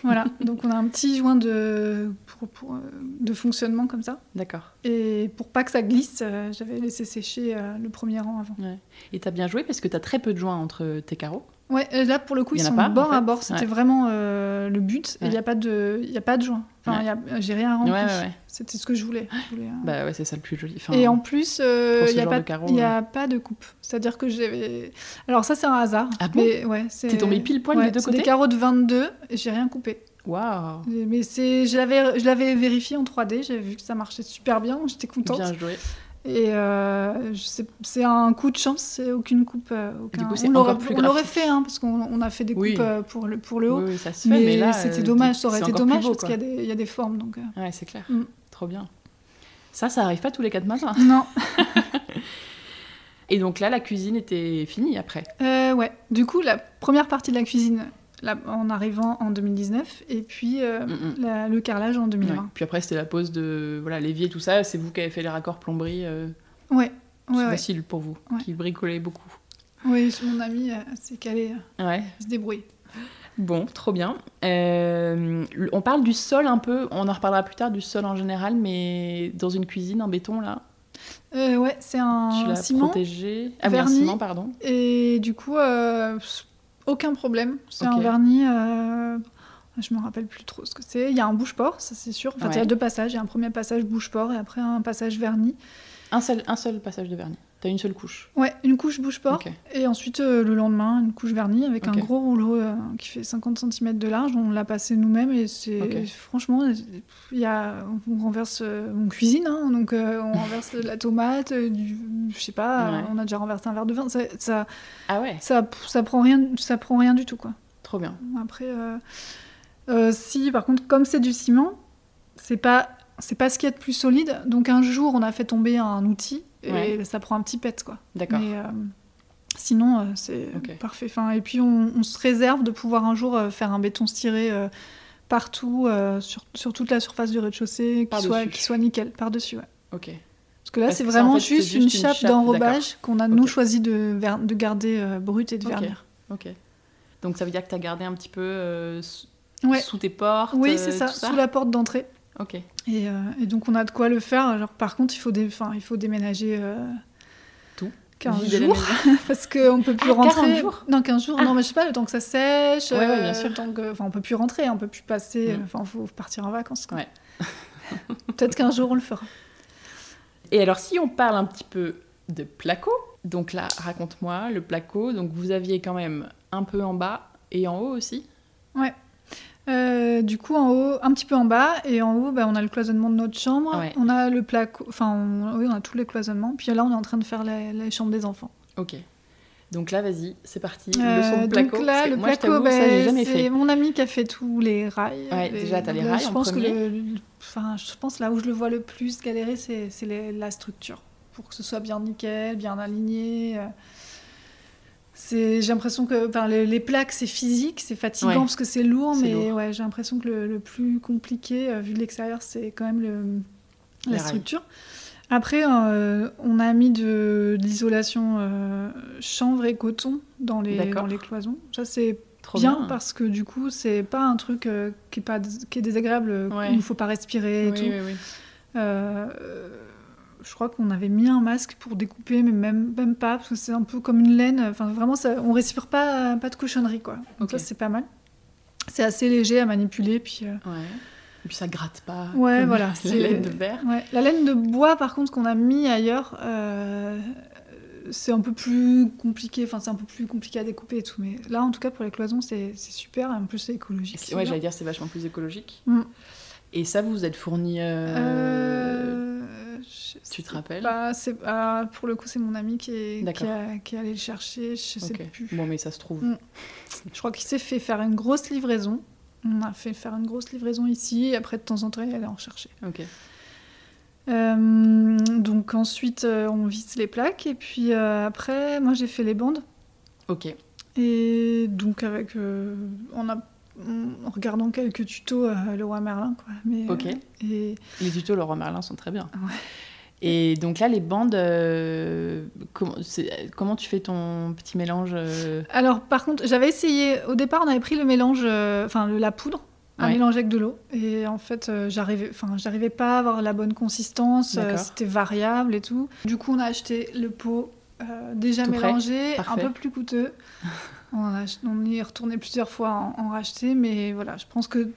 Voilà, donc on a un petit joint de, pour, euh, de fonctionnement comme ça. D'accord. Et pour pas que ça glisse, euh, j'avais laissé sécher euh, le premier rang avant. Ouais. Et t'as bien joué parce que t'as très peu de joints entre tes carreaux. Ouais, là pour le coup, ils sont bord à bord. C'était vraiment le but. Il n'y a pas de, il a pas de joint. Enfin, j'ai rien rempli. C'était ce que je voulais. bah ouais, c'est ça le plus joli. et en plus, il n'y a, pas, y a pas de coupe. C'est-à-dire que j'avais. Alors ça, c'est un hasard. Ah bon? Mais ouais, T'es tombé pile poil des deux côtés. Des carreaux de 22 et j'ai rien coupé. Waouh Mais c'est, je l'avais, je l'avais vérifié en 3D, j'avais vu que ça marchait super bien, j'étais contente. Bien joué. Et euh, c'est un coup de chance, c'est aucune coupe. Euh, aucun... Coup, On l'aurait fait, hein, parce qu'on a fait des coupes euh, pour, le, pour le haut. Oui, ça se fait, mais, là, c'était dommage, ça aurait été dommage parce qu'il y, y, a des formes. Donc, Ouais, c'est clair. Mm. Trop bien. Ça, ça arrive pas tous les quatre matins. Non. Et donc là, la cuisine était finie après Ouais. Du coup, la première partie de la cuisine en arrivant en 2019 et puis euh, mm, mm. le carrelage en 2020. Puis après c'était la pause de voilà l'évier tout ça. C'est vous qui avez fait les raccords plomberie. Euh... Ouais. C'est facile pour vous, qui bricolez beaucoup. Oui, mon ami s'est calé. Ouais. se débrouille. Bon, trop bien. Euh, on parle du sol un peu, on en reparlera plus tard du sol en général, mais dans une cuisine en béton là. Euh, ouais, c'est un ciment protégé. Ah, vernis, un ciment, pardon. Et du coup, aucun problème. C'est un vernis. Euh... Je me rappelle plus trop ce que c'est. Il y a un bouche-port, ça c'est sûr. Enfin, il y a deux passages. Il y a un premier passage bouche-port et après un passage vernis. Un seul, un seul passage de vernis. T'as une seule couche Ouais, une couche bouche-port. Et ensuite, euh, le lendemain, une couche vernis avec un gros rouleau euh, qui fait 50 cm de large. On l'a passé nous-mêmes et c'est. Franchement, il y a... on renverse. Euh, on cuisine, hein, donc on renverse de la tomate, du. Je sais pas, on a déjà renversé un verre de vin. Ça, ça, ah ouais ça, ça, prend rien, ça prend rien du tout, quoi. Trop bien. Après, si, par contre, comme c'est du ciment, c'est pas. C'est pas ce qu'il y a de plus solide. Donc un jour, on a fait tomber un outil et ça prend un petit pet quoi. D'accord. Mais euh, sinon euh, c'est parfait. Enfin, et puis on, se réserve de pouvoir un jour euh, faire un béton stiré partout sur, sur, toute la surface du rez-de-chaussée qui soit, qui soit nickel par dessus. Ouais. Ok. Parce que là c'est vraiment juste, une chape, d'enrobage qu'on a nous choisi de, de garder brute et de vernir. Ok. Donc ça veut dire que tu as gardé un petit peu sous tes portes. Oui c'est ça, sous la porte d'entrée. Ok. Et, euh, et, donc on a de quoi le faire. Alors par contre, il faut, des, il faut déménager. Euh, Tout 15 jours, parce qu'on ne peut plus ah, rentrer. 15 jours? Non, 15 jours, non, mais je sais pas, le temps que ça sèche. Ouais, ouais, bien sûr. Enfin, on peut plus rentrer, on peut plus passer. Mm. Enfin, il faut partir en vacances. Ouais. Peut-être qu'un jour on le fera. Et alors, si on parle un petit peu de placo, donc là, raconte-moi, le placo, donc vous aviez quand même un peu en bas et en haut aussi? Ouais. Euh, du coup, en haut, un petit peu en bas, et en haut, bah, on a le cloisonnement de notre chambre. On a le placo, enfin, oui, on a tous les cloisonnements. Puis là, on est en train de faire les, chambres des enfants. Ok. Donc là, vas-y, c'est parti. Le son de placo. Donc là, le moi, placo, bah, c'est mon ami qui a fait tous les rails. Ouais, déjà, t'as les rails je en pense premier. Que enfin, je pense là où je le vois le plus galérer, c'est la structure. Pour que ce soit bien nickel, bien aligné. Euh, j'ai l'impression que enfin, les, plaques c'est physique, c'est fatigant parce que c'est lourd, mais ouais, j'ai l'impression que le, plus compliqué euh, vu de l'extérieur c'est quand même le, la structure. Après, euh, on a mis de, l'isolation euh, chanvre et coton dans les, dans les cloisons. Ça c'est bien, parce que du coup c'est pas un truc qui, est pas, qui est désagréable, il ne faut pas respirer et tout je crois qu'on avait mis un masque pour découper, mais même, même pas, parce que c'est un peu comme une laine. Enfin, vraiment, ça, on respire pas, pas de cochonnerie, quoi. Donc ça, c'est pas mal. C'est assez léger à manipuler, puis... Euh, Et puis ça gratte pas. Ouais, voilà. La laine de verre. Ouais. La laine de bois, par contre, qu'on a mis ailleurs, euh, c'est un peu plus compliqué. Enfin, c'est un peu plus compliqué à découper et tout. Mais là, en tout cas, pour les cloisons, c'est super. En plus, c'est écologique. Ouais, j'allais dire c'est vachement plus écologique. Mm. Et ça, vous vous êtes fourni. Euh, je Tu te rappelles pas, ah, Pour le coup, c'est mon ami qui est, qui, D'accord. a- qui est allé le chercher. Je sais plus. Bon, mais ça se trouve. Mm. Je crois qu'il s'est fait faire une grosse livraison. On a fait faire une grosse livraison ici. Et après, de temps en temps, il allait en chercher. Ok. Euh, donc ensuite, euh, on visse les plaques. Et puis euh, après, moi, j'ai fait les bandes. Ok. Et donc, avec, euh, en, a- en regardant quelques tutos, euh, le roi Merlin. Quoi. Mais, Ok. euh, et Les tutos Leroy Merlin sont très bien. Ouais. Et donc là, les bandes, euh, comment, tu fais ton petit mélange euh, alors, par contre, j'avais essayé. Au départ, on avait pris le mélange, euh, enfin, la poudre. À Ouais. mélanger avec de l'eau et en fait j'arrivais enfin j'arrivais pas à avoir la bonne consistance c'était variable et tout du coup on a acheté le pot déjà Tout mélangé un peu plus coûteux a on y est retourné plusieurs fois en, en racheter mais voilà je pense que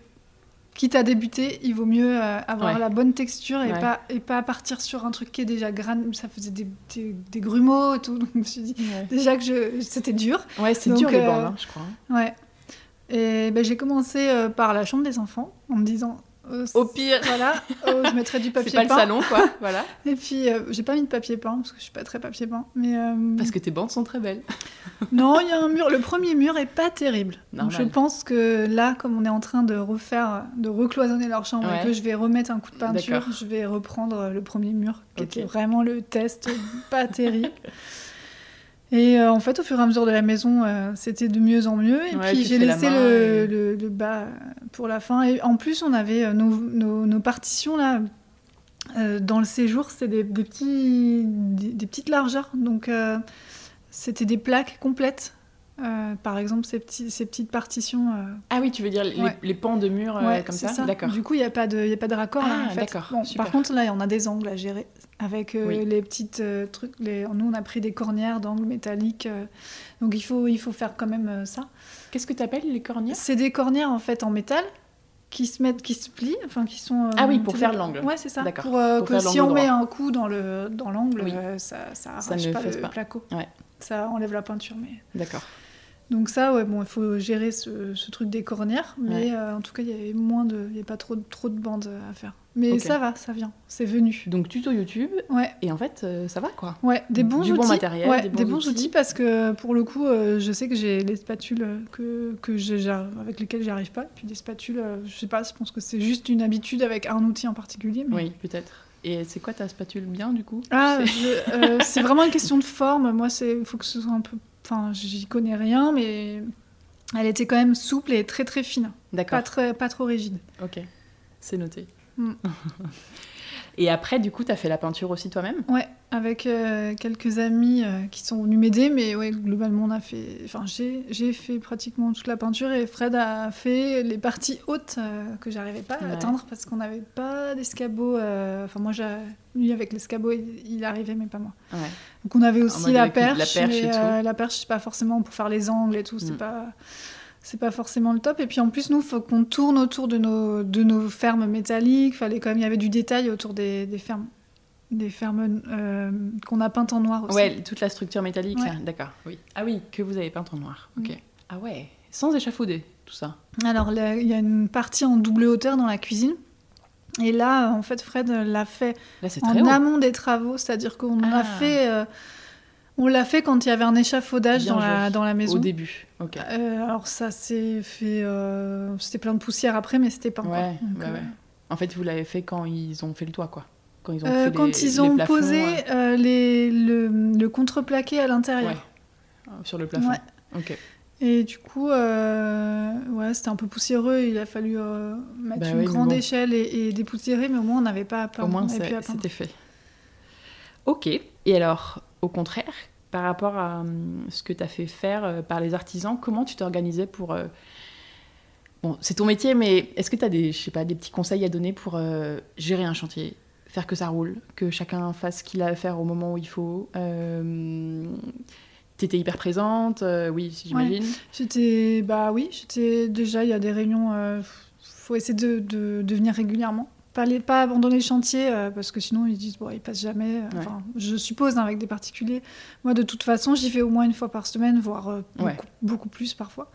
quitte à débuter il vaut mieux euh, avoir Ouais. la bonne texture et Ouais. pas et pas partir sur un truc qui est déjà gran ça faisait des, des, des grumeaux et tout donc je me suis dit déjà que je c'était dur Ouais, c'est dur les euh, bandes, hein, je crois. Ouais. Et ben, j'ai commencé euh, par la chambre des enfants en me disant. Euh, Au pire, Voilà, oh, je mettrais du c'est papier pas le peint. salon, quoi. voilà. Et puis, euh, j'ai pas mis de papier peint parce que je suis pas très papier peint. Mais euh, Parce que tes bandes sont très belles. non, il y a un mur. Le premier mur est pas terrible. Donc, je pense que là, comme on est en train de refaire, de recloisonner leur chambre Ouais. et que je vais remettre un coup de peinture, je vais reprendre le premier mur qui Ok. était vraiment le test pas terrible. Et euh, en fait, au fur et à mesure de la maison, euh, c'était de mieux en mieux. Et Ouais, puis j'ai la laissé le, et- le- le bas pour la fin. Et en plus, on avait euh, nos, nos- nos partitions là. euh, dans le séjour, c'est des, des petits, des, des petites largeurs. Donc, c'était des plaques complètes. Euh, par exemple, ces, petits, ces petites partitions. euh, Ah oui, tu veux dire les, Ouais. les pans de mur euh, Ouais, comme c'est ça, D'accord. Du coup, il n'y a pas de, y a pas de raccord là, Ah, en fait. Bon, par contre, là, on a des angles à gérer avec Oui. les petites trucs. Les... Nous, on a pris des cornières d'angles métalliques. donc, il faut, il faut faire quand même ça. Qu'est-ce que tu appelles les cornières? C'est des cornières en fait en métal qui se mettent, qui se plient, enfin qui sont. Ah oui, pour faire l'angle. Ouais, c'est ça. D'accord. Pour, Pour que si on met un coup dans le dans l'angle, Oui. ça, ça Ça arrache ne pas le pas. placo. Ouais. Ça enlève la peinture, mais. D'accord. Donc ça, ouais, bon, il faut gérer ce, ce truc des cornières, mais euh, en tout cas, il y avait moins de, il y a pas trop, de- trop de bandes à faire. Mais ça va, ça vient, c'est venu. Donc tuto YouTube, Ouais, et en fait, euh, ça va quoi. ouais, des bons Du outils. bon matériel, ouais, des des bons bons, outils. outils. parce que pour le coup, euh, je sais que j'ai les spatules que, que j'ai- avec lesquelles j'arrive pas, puis des spatules, je sais pas, je pense que c'est juste une habitude avec un outil en particulier. Mais... Oui, peut-être. Et c'est quoi ta spatule bien du coup? Ah, euh, c'est vraiment une question de forme. Moi, c'est, faut que ce soit un peu, enfin, j'y connais rien, mais elle était quand même souple et très très fine, D'accord. pas très, pas trop rigide. Ok, c'est noté. Mm. et après, du coup, t'as fait la peinture aussi toi-même? Ouais, avec euh, quelques amis euh, qui sont venus m'aider, mais ouais, globalement, on a fait. Enfin, j'ai, fait pratiquement toute la peinture et Fred a fait les parties hautes euh, que j'arrivais pas à Ouais. atteindre parce qu'on n'avait pas d'escabeau. euh, Enfin, moi, lui, avec l'escabeau, il, arrivait, mais pas moi. Ouais. Donc, on avait aussi mode la avec la perche, perche mais et tout. la perche, c'est pas forcément pour faire les angles et tout, c'est Mm. pas. C'est pas forcément le top. Et puis en plus, nous, faut qu'on tourne autour de nos, de nos fermes métalliques. Fallait quand même, il y avait du détail autour des, des fermes, des fermes euh, qu'on a peintes en noir aussi. Ouais, toute la structure métallique, Ouais. d'accord. Oui. Ah oui, que vous avez peinte en noir. Ok. Mm. Ah ouais, sans échafauder, tout ça. Alors il y a une partie en double hauteur dans la cuisine. Et là, en fait, Fred l'a fait Là, en haut. amont des travaux, c'est-à-dire qu'on Ah. a fait, euh, on l'a fait quand il y avait un échafaudage Bien dans la, dans la maison. Au début. Ok. Euh, alors ça s'est fait, euh, c'était plein de poussière après, mais c'était pas. Ouais, Donc, ouais, euh, ouais. En fait, vous l'avez fait quand ils ont fait le toit, quoi. Quand ils ont fait quand les, ils les ont plafonds, posé les, le, le contreplaqué à l'intérieur. ouais, sur le plafond. Ouais. Ok. Et du coup, euh, ouais, c'était un peu poussiéreux. Il a fallu euh, mettre Bah une oui, grande bon. échelle et, et dépoussiérer, mais au moins on n'avait pas à peindre. Au moins, c'était fait. Ok. Et alors, au contraire, par rapport à hum, ce que tu as fait faire euh, par les artisans, comment tu t'organisais pour... euh, Bon, c'est ton métier, mais est-ce que tu as des, je sais pas, des petits conseils à donner pour euh, gérer un chantier Faire que ça roule, que chacun fasse ce qu'il a à faire au moment où il faut euh, T'étais hyper présente, euh, oui, j'imagine. J'étais, bah oui, j'étais déjà. Il y a des réunions. euh, faut essayer de, de venir régulièrement. Pas, les, pas abandonner le chantier euh, parce que sinon ils disent bon ils passent jamais. Enfin, je suppose hein, avec des particuliers. Moi de toute façon j'y vais au moins une fois par semaine, voire euh, beaucoup, beaucoup, plus parfois.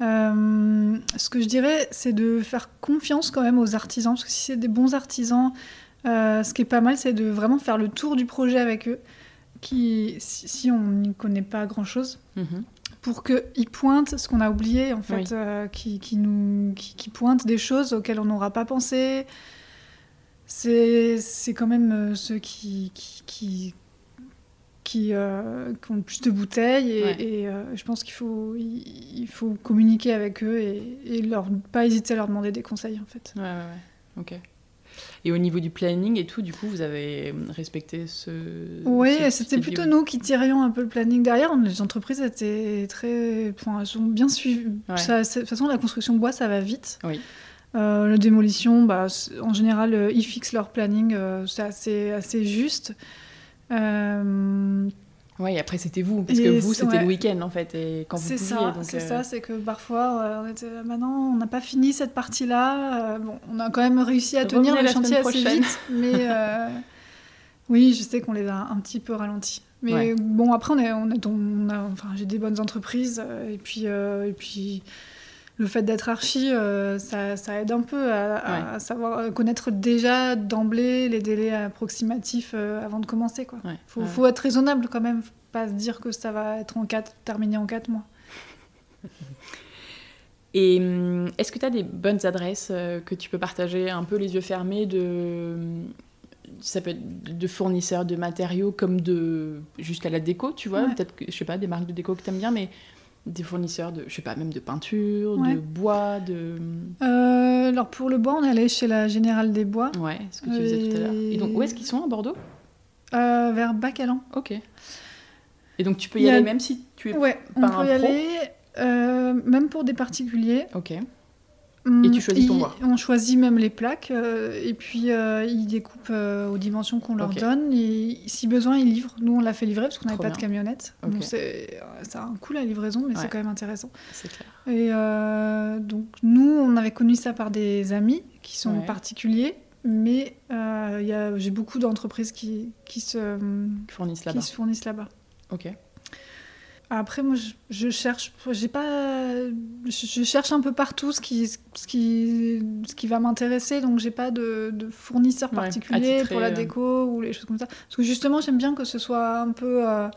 Euh, ce que je dirais c'est de faire confiance quand même aux artisans parce que si c'est des bons artisans, ce qui est pas mal c'est de vraiment faire le tour du projet avec eux. Qui, si, si on n'y connaît pas grand chose, mm-hmm pour qu'ils pointent ce qu'on a oublié, en fait, euh, qui, qui, nous, qui, qui, pointent des choses auxquelles on n'aura pas pensé. C'est quand même euh, ceux qui, qui, qui, euh, qui, ont le plus de bouteilles et, et je pense qu'il faut, il, faut communiquer avec eux et, et leur, pas hésiter à leur demander des conseils, en fait. Ouais, ouais, ouais. Ok. Et au niveau du planning et tout, du coup, vous avez respecté ce. Oui, c'était plutôt nous qui tirions un peu le planning derrière. Les entreprises étaient très. Enfin, elles ont bien suivi. de toute façon, la construction de bois, ça va vite. Oui. Euh, la démolition, bah, en général, euh, ils fixent leur planning, euh, c'est assez, assez juste. Euh, oui, après c'était vous, parce que vous c'était le week-end en fait, et quand vous C'est ça, c'est euh, ça, c'est que parfois euh, on était maintenant on n'a pas fini cette partie-là, euh, bon, on a quand même réussi à tenir le chantier assez vite, mais oui, je sais qu'on les a un petit peu ralentis. Mais bon, après on est, on est, on a, enfin j'ai des bonnes entreprises, et puis et puis le fait d'être archi, ça, ça, aide un peu à, savoir connaître déjà d'emblée les délais approximatifs avant de commencer. Il faut, faut, être raisonnable quand même, pas se dire que ça va être en quatre, terminé en 4 mois. Et hum, est-ce que tu as des bonnes adresses euh, que tu peux partager un peu les yeux fermés de ça peut être de fournisseurs de matériaux comme de jusqu'à la déco, tu vois, peut-être je sais pas des marques de déco que tu aimes bien mais des fournisseurs de je sais pas même de peinture, de bois, de euh, alors pour le bois, on est allé chez la Générale des Bois. Ouais, ce que tu disais tout à l'heure. Et donc où est-ce qu'ils sont à Bordeaux? Euh, vers Bacalan. OK. Et donc tu peux y, aller même si tu es ouais, pas on peut y aller, euh, même pour des particuliers. Ok. Et tu choisis ton bois On choisit même les plaques euh, et puis euh, ils découpent aux dimensions qu'on leur donne. Et si besoin, ils livrent. Nous, on l'a fait livrer parce qu'on n'avait pas de camionnette. Donc c'est, ça a un coût la livraison, mais c'est quand même intéressant. C'est clair. Et donc nous, on avait connu ça par des amis qui sont particuliers. Mais j'ai beaucoup d'entreprises qui, qui, se, fournissent là-bas. Qui se fournissent là-bas. Ok. Après, moi, je, cherche, j'ai pas, je, cherche un peu partout ce qui, ce qui, ce qui va m'intéresser, donc j'ai pas de, de fournisseur particulier pour la euh. déco ou les choses comme ça. Parce que justement, j'aime bien que ce soit un peu, euh,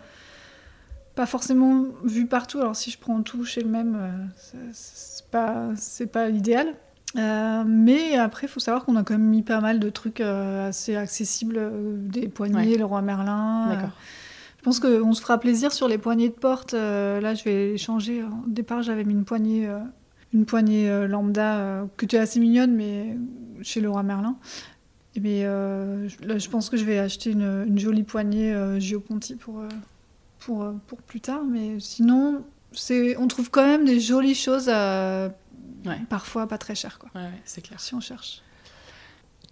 pas forcément vu partout. Alors si je prends tout chez le même, euh, c'est pas, c'est pas l'idéal. mais après, il faut savoir qu'on a quand même mis pas mal de trucs assez accessibles, des poignées, le roi Merlin. D'accord. Je pense qu'on se fera plaisir sur les poignées de porte. Euh, là, je vais changer. Au départ, j'avais mis une poignée, euh, une poignée euh, lambda que tu es assez mignonne, mais chez Leroy Merlin. Mais là, je pense que je vais acheter une, jolie poignée Gioponti pour, pour, pour plus tard. Mais sinon, on trouve quand même des jolies choses, parfois pas très chères. Ouais, c'est clair. Si on cherche.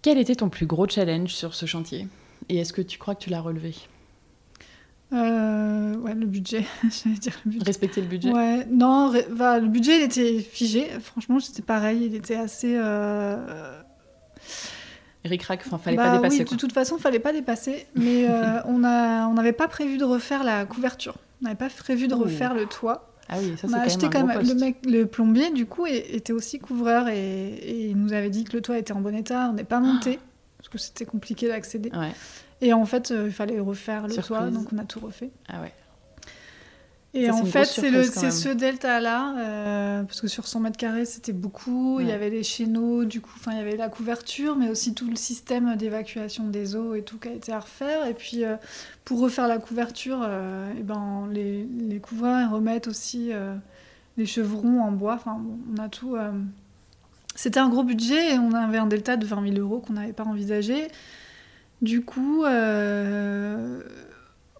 Quel était ton plus gros challenge sur ce chantier? Et est-ce que tu crois que tu l'as relevé? Euh, ouais, le budget, j'allais dire le budget. Respecter le budget Ouais, non, le budget, il était figé. Franchement, c'était pareil, il était assez... Euh... Ric-rac, enfin, fallait pas bah dépasser. Oui, de toute façon, fallait pas dépasser. Mais euh, on a, on n'avait pas prévu de refaire la couverture. On n'avait pas prévu de refaire le toit. Ah oui, ça c'est quand acheté quand même le mec, le plombier du coup était aussi couvreur et, et, il nous avait dit que le toit était en bon état. On n'est pas monté parce que c'était compliqué d'accéder. Ouais. Et en fait, euh, il fallait refaire le toit, donc on a tout refait. Ah ouais. Et en fait, c'est ce delta-là, euh, parce que sur 100 mètres carrés, c'était beaucoup. Il y avait les chéneaux, du coup, enfin, il y avait la couverture, mais aussi tout le système d'évacuation des eaux et tout qui a été à refaire. Et puis, euh, pour refaire la couverture, et eh ben, les, les couvreurs remettent aussi les chevrons en bois. Enfin, on a tout. C'était un gros budget et on avait un delta de 20 000 euros qu'on n'avait pas envisagé. Du coup, euh,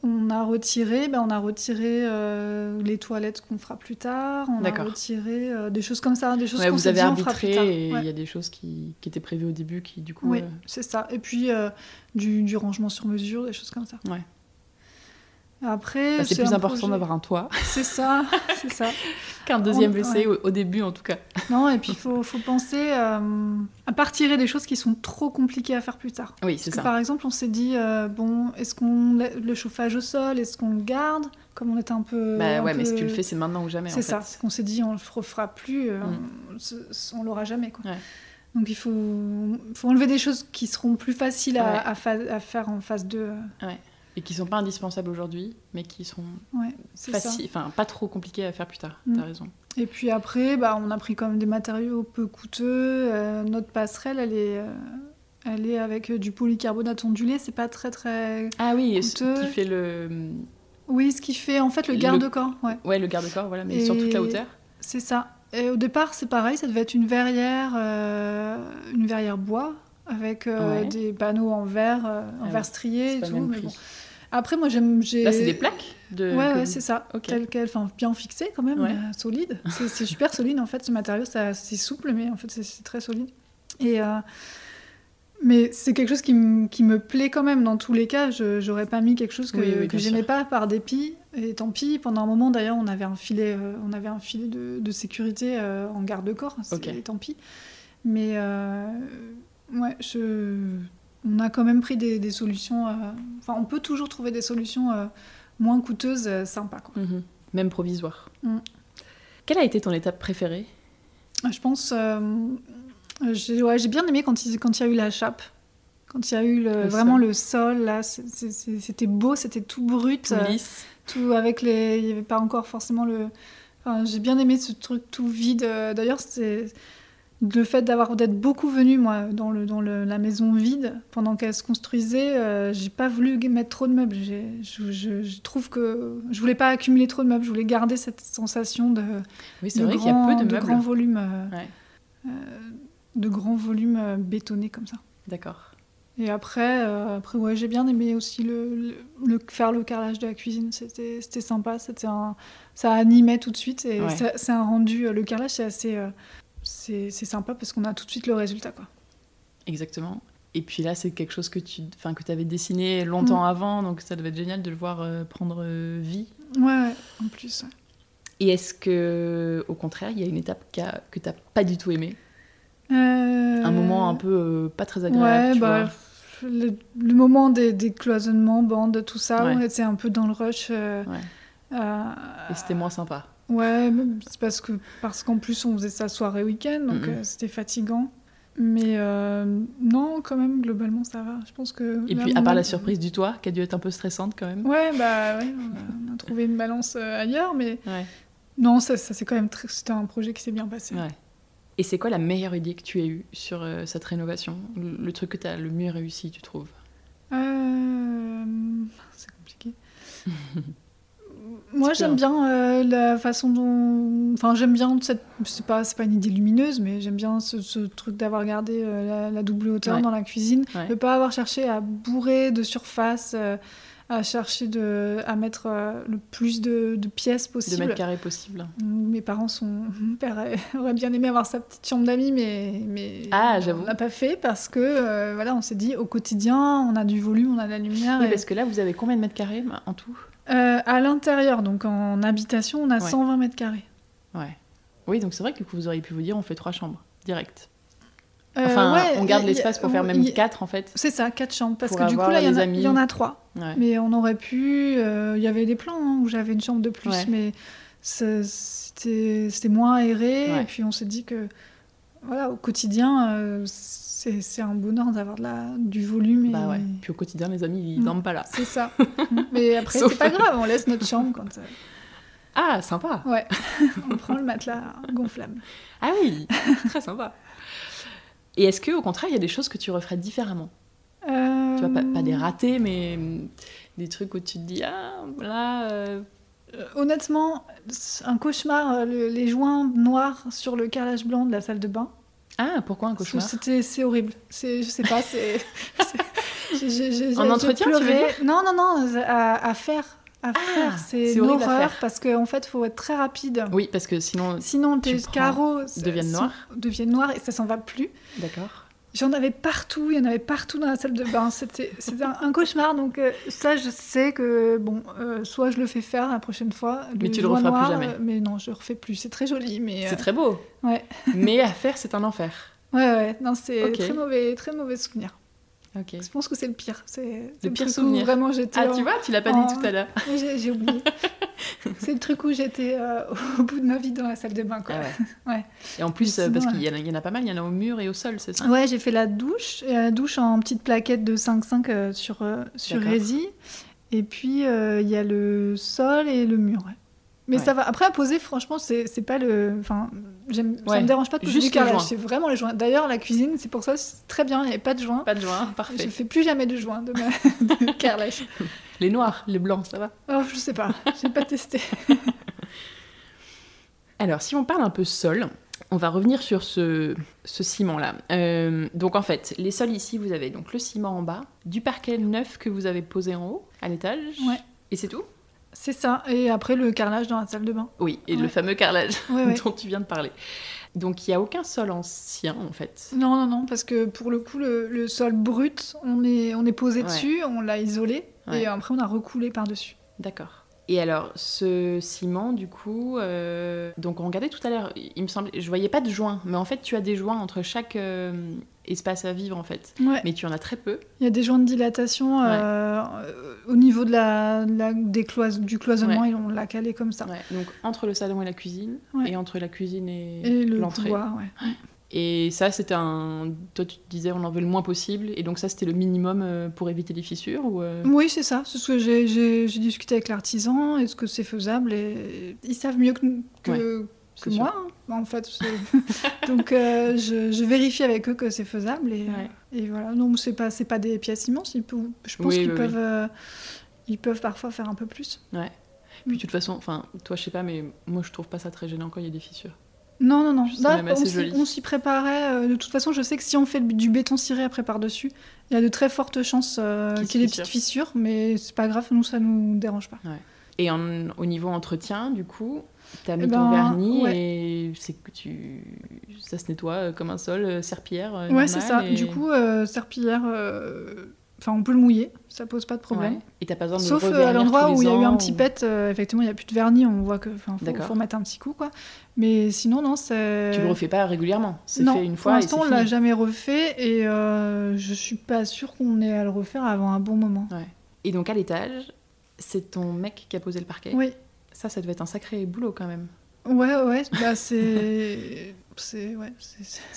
on a retiré, ben, on a retiré euh, les toilettes qu'on fera plus tard. On a retiré euh, des choses comme ça, des choses ouais, vous avez arbitré et il y a des choses qui, qui, étaient prévues au début qui du coup. Oui, c'est ça. Et puis du, du, rangement sur mesure, des choses comme ça. Ouais. Après, bah, c'est plus important d'avoir un toit. C'est ça, c'est ça. Qu'un deuxième WC au, début en tout cas. Non, et puis il faut, faut, penser euh, à pas tirer des choses qui sont trop compliquées à faire plus tard. Oui, c'est ça. Par exemple, on s'est dit, euh, bon, est-ce qu'on le chauffage au sol, est-ce qu'on le garde? Comme on était un peu. Bah ouais, mais si tu le fais, c'est maintenant ou jamais. C'est ça, ce qu'on s'est dit, on le refera plus, euh, mm. on, l'aura jamais. Quoi. Donc il faut, faut enlever des choses qui seront plus faciles à, à, à faire en phase 2. Ouais et qui sont pas indispensables aujourd'hui, mais qui sont ouais, faciles, enfin pas trop compliqués à faire plus tard. Mm. T'as raison. Et puis après, bah, on a pris quand même des matériaux peu coûteux. Euh, notre passerelle, elle est, euh, elle est avec euh, du polycarbonate ondulé. C'est pas très très ah oui, coûteux. ce qui fait le. Oui, ce qui fait en fait le garde-corps. Ouais. ouais, le garde-corps, voilà, mais sur toute la hauteur. C'est ça. Et au départ, c'est pareil, ça devait être une verrière, une verrière bois avec des panneaux en verre, en ah verre strié et tout. Mais bon. Après, moi, j'aime. Là, c'est des plaques de... Ouais, ouais c'est ça. Tel quel, enfin, bien fixé quand même, euh, solide. C'est super solide en fait, ce matériau. C'est souple, mais en fait, c'est très solide. Et. Euh, mais c'est quelque chose qui, qui, me plaît quand même dans tous les cas. Je j'aurais pas mis quelque chose que, que j'aimais pas par dépit. Et tant pis. Pendant un moment d'ailleurs, on avait un filet, euh, on avait un filet de, de sécurité en garde-corps. Okay. Tant pis. Mais ouais, je on a quand même pris des, solutions. Euh, enfin, on peut toujours trouver des solutions euh, moins coûteuses, euh, sympas. Quoi. Mhm. Même provisoires. Mm. Quelle a été ton étape préférée? Je pense. j'ai bien aimé quand il, quand il y a eu la chape. Quand il y a eu vraiment le sol, là, c'était beau, c'était tout brut. Tout lisse. tout avec les. Il n'y avait pas encore forcément le. j'ai bien aimé ce truc tout vide. D'ailleurs, c'est le fait d'avoir d'être beaucoup venu moi dans le dans le, la maison vide pendant qu'elle se construisait euh, j'ai pas voulu mettre trop de meubles. Je, je, trouve que je voulais pas accumuler trop de meubles. Je voulais garder cette sensation de oui c'est vrai qu'il y a peu de, de grand volume euh, euh, de bétonné comme ça. D'accord. Et après après ouais j'ai bien aimé aussi le, le, faire le carrelage de la cuisine. C'était c'était sympa. C'était ça animait tout de suite et c'est un rendu le carrelage c'est assez c'est sympa parce qu'on a tout de suite le résultat. Quoi. Exactement. Et puis là, c'est quelque chose que tu enfin, que avais dessiné longtemps mm. avant, donc ça devait être génial de le voir euh, prendre euh, vie. Ouais, en plus. Et est-ce que, au contraire, il y a une étape que tu n'as pas du tout aimée? Euh, Un moment un peu pas très agréable ouais, bah, le, moment des, des, cloisonnements, bandes, tout ça, était un peu dans le rush. Et c'était moins sympa. Ouais, c'est parce que parce qu'en plus on faisait ça soirée week-end, donc euh, c'était fatigant. Mais euh, non, quand même, globalement, ça va. Je pense que. Et puis, à part la surprise du toit, qui a dû être un peu stressante quand même. Ouais, bah ouais, on a, trouvé une balance euh, ailleurs, mais. Ouais. Non, ça, ça c'est quand même. Très... C'était un projet qui s'est bien passé. Ouais. Et c'est quoi la meilleure idée que tu as eue sur cette rénovation? Le, le, truc que tu as le mieux réussi, tu trouves? C'est compliqué. Moi, j'aime bien euh, la façon dont. Enfin, j'aime bien cette. C'est pas, pas une idée lumineuse, mais j'aime bien ce, truc d'avoir gardé euh, la, double hauteur dans la cuisine. De ne pas avoir cherché à bourrer de surface, euh, à chercher de, à mettre le plus de, pièces possible. De mètres carrés possible. Mes parents sont. Mon père aurait bien aimé avoir sa petite chambre d'amis, mais, mais ah, on l'a pas fait parce que, voilà, on s'est dit au quotidien, on a du volume, on a de la lumière. Oui, parce que là, vous avez combien de mètres carrés en tout? Euh, à l'intérieur, donc en habitation, on a 120 mètres carrés. Ouais. Oui, donc c'est vrai que vous auriez pu vous dire on fait trois chambres, direct. Euh, enfin, on garde l'espace pour faire même quatre en fait. C'est ça, quatre chambres. Parce que du coup, là, il y, en a trois. Mais on aurait pu. Euh, il y avait des plans hein, où j'avais une chambre de plus, mais c'était moins aéré. Et puis on s'est dit que, voilà, au quotidien, c'est un bonheur d'avoir du volume. Bah ouais. Puis au quotidien, les amis, ils mm. dorment pas là. C'est ça. Mais après, c'est pas grave, on laisse notre chambre quand. Euh, ah, sympa. Ouais. on prend le matelas gonflable. Ah oui, très sympa. Et est-ce que au contraire, il y a des choses que tu referais différemment? Euh... Tu vois, pas, des ratés, mais des trucs où tu te dis ah là. Euh, euh, honnêtement, un cauchemar, les joints noirs sur le carrelage blanc de la salle de bain. Ah, pourquoi un cauchemar C'est horrible. Je sais pas, c'est. En entretien, tu veux Non, non, non, à, faire. À ah, faire, c'est une horreur parce qu'en en fait, il faut être très rapide. Oui, parce que sinon. Sinon, tes carreaux deviennent noirs. Deviennent noirs et ça s'en va plus. D'accord. J'en avais partout, il y en avait partout dans la salle de bain. C'était un, un, cauchemar. Donc euh, ça, je sais que bon, euh, soit je le fais faire la prochaine fois. Mais tu le referas plus jamais. mais non, je le refais plus. C'est très joli, mais. C'est très beau. Ouais. mais à faire, c'est un enfer. Ouais, ouais. Non, c'est très mauvais, très mauvais souvenir. Je pense que c'est le pire. C'est le pire souvenir. vraiment j'étais. Ah, tu vois, tu l'as pas dit tout à l'heure. J'ai oublié. c'est le truc où j'étais euh, au bout de ma vie dans la salle de bain. Quoi. Ah ouais. Et en plus, euh, parce qu'il y, y, en a pas mal, il y en a au mur et au sol, c'est ça? Ouais, j'ai fait la douche, et la douche en petite plaquette de 5,5 euh, sur, sur Rési. Et puis, il y a le sol et le mur. Mais ça va. Après, à poser, franchement, c'est pas le. Enfin, ça me dérange pas de poser Juste du carrelage. C'est vraiment les joints. D'ailleurs, la cuisine, c'est pour ça, c'est très bien. Il n'y avait pas de joints. Pas de joints, parfait. Je fais plus jamais de joints de, ma... de carrelage. Les noirs, les blancs, ça va Oh, je sais pas. J'ai pas testé. Alors, si on parle un peu sol, on va revenir sur ce, ce ciment-là. Euh, donc en fait, les sols ici, vous avez donc le ciment en bas, du parquet neuf que vous avez posé en haut, à l'étage. Ouais. Et c'est tout? C'est ça. Et après, le carrelage dans la salle de bain. Oui, et le fameux carrelage dont tu viens de parler. Donc, il n'y a aucun sol ancien, en fait. Non, non, non, parce que pour le coup, le, sol brut, on est, on est posé dessus, on l'a isolé, et après, on a recoulé par-dessus. D'accord. Et alors, ce ciment, du coup, euh, donc on regardait tout à l'heure, il me semblait, je voyais pas de joints, mais en fait, tu as des joints entre chaque euh, espace à vivre, en fait. Mais tu en as très peu. Il y a des joints de dilatation euh, au niveau de la, des du cloisonnement, et on l'a calé comme ça. Donc, entre le salon et la cuisine, et entre la cuisine et, et l'entrée. Le et ça, c'était un. Toi, tu te disais, on en veut le moins possible. Et donc, ça, c'était le minimum euh, pour éviter les fissures ou euh? Oui, c'est ça. C'est ce que j'ai discuté avec l'artisan. Est-ce que c'est faisable et... Ils savent mieux que, que, que moi, hein, en fait. donc, euh, je, je, vérifie avec eux que c'est faisable. Et, et voilà. Non, c'est pas, pas des pièces immenses. Ils peuvent, je pense qu'ils peuvent, ils peuvent parfois faire un peu plus. Ouais. Puis, de toute façon, enfin, toi, je sais pas, mais moi, je trouve pas ça très gênant quand il y a des fissures. Non, non, non. on s'y préparait. Euh, de toute façon, je sais que si on fait du béton ciré après par-dessus, il y a de très fortes chances euh, qu'il y ait des petites fissures, mais c'est pas grave, nous, ça nous dérange pas. Et au niveau entretien, du coup, tu as mis eh ton ben, vernis et c'est que tu... ça se nettoie euh, comme un sol, serpillière. ouais, c'est ça. Du coup, serpillière Enfin, on peut le mouiller, ça pose pas de problème. Et t'as pas besoin de Sauf euh, à l'endroit où il y a eu un petit pet, euh, effectivement, il n'y a plus de vernis, on voit que faut, faut mettre un petit coup, quoi. Mais sinon, non, c'est. Tu le refais pas régulièrement C'est fait une fois. Pour l'instant, on l'a jamais refait et euh, je suis pas sûre qu'on ait à le refaire avant un bon moment. Ouais. Et donc à l'étage, c'est ton mec qui a posé le parquet? Oui. Ça, ça devait être un sacré boulot quand même. Ouais, ouais, bah c'est. C'est ouais,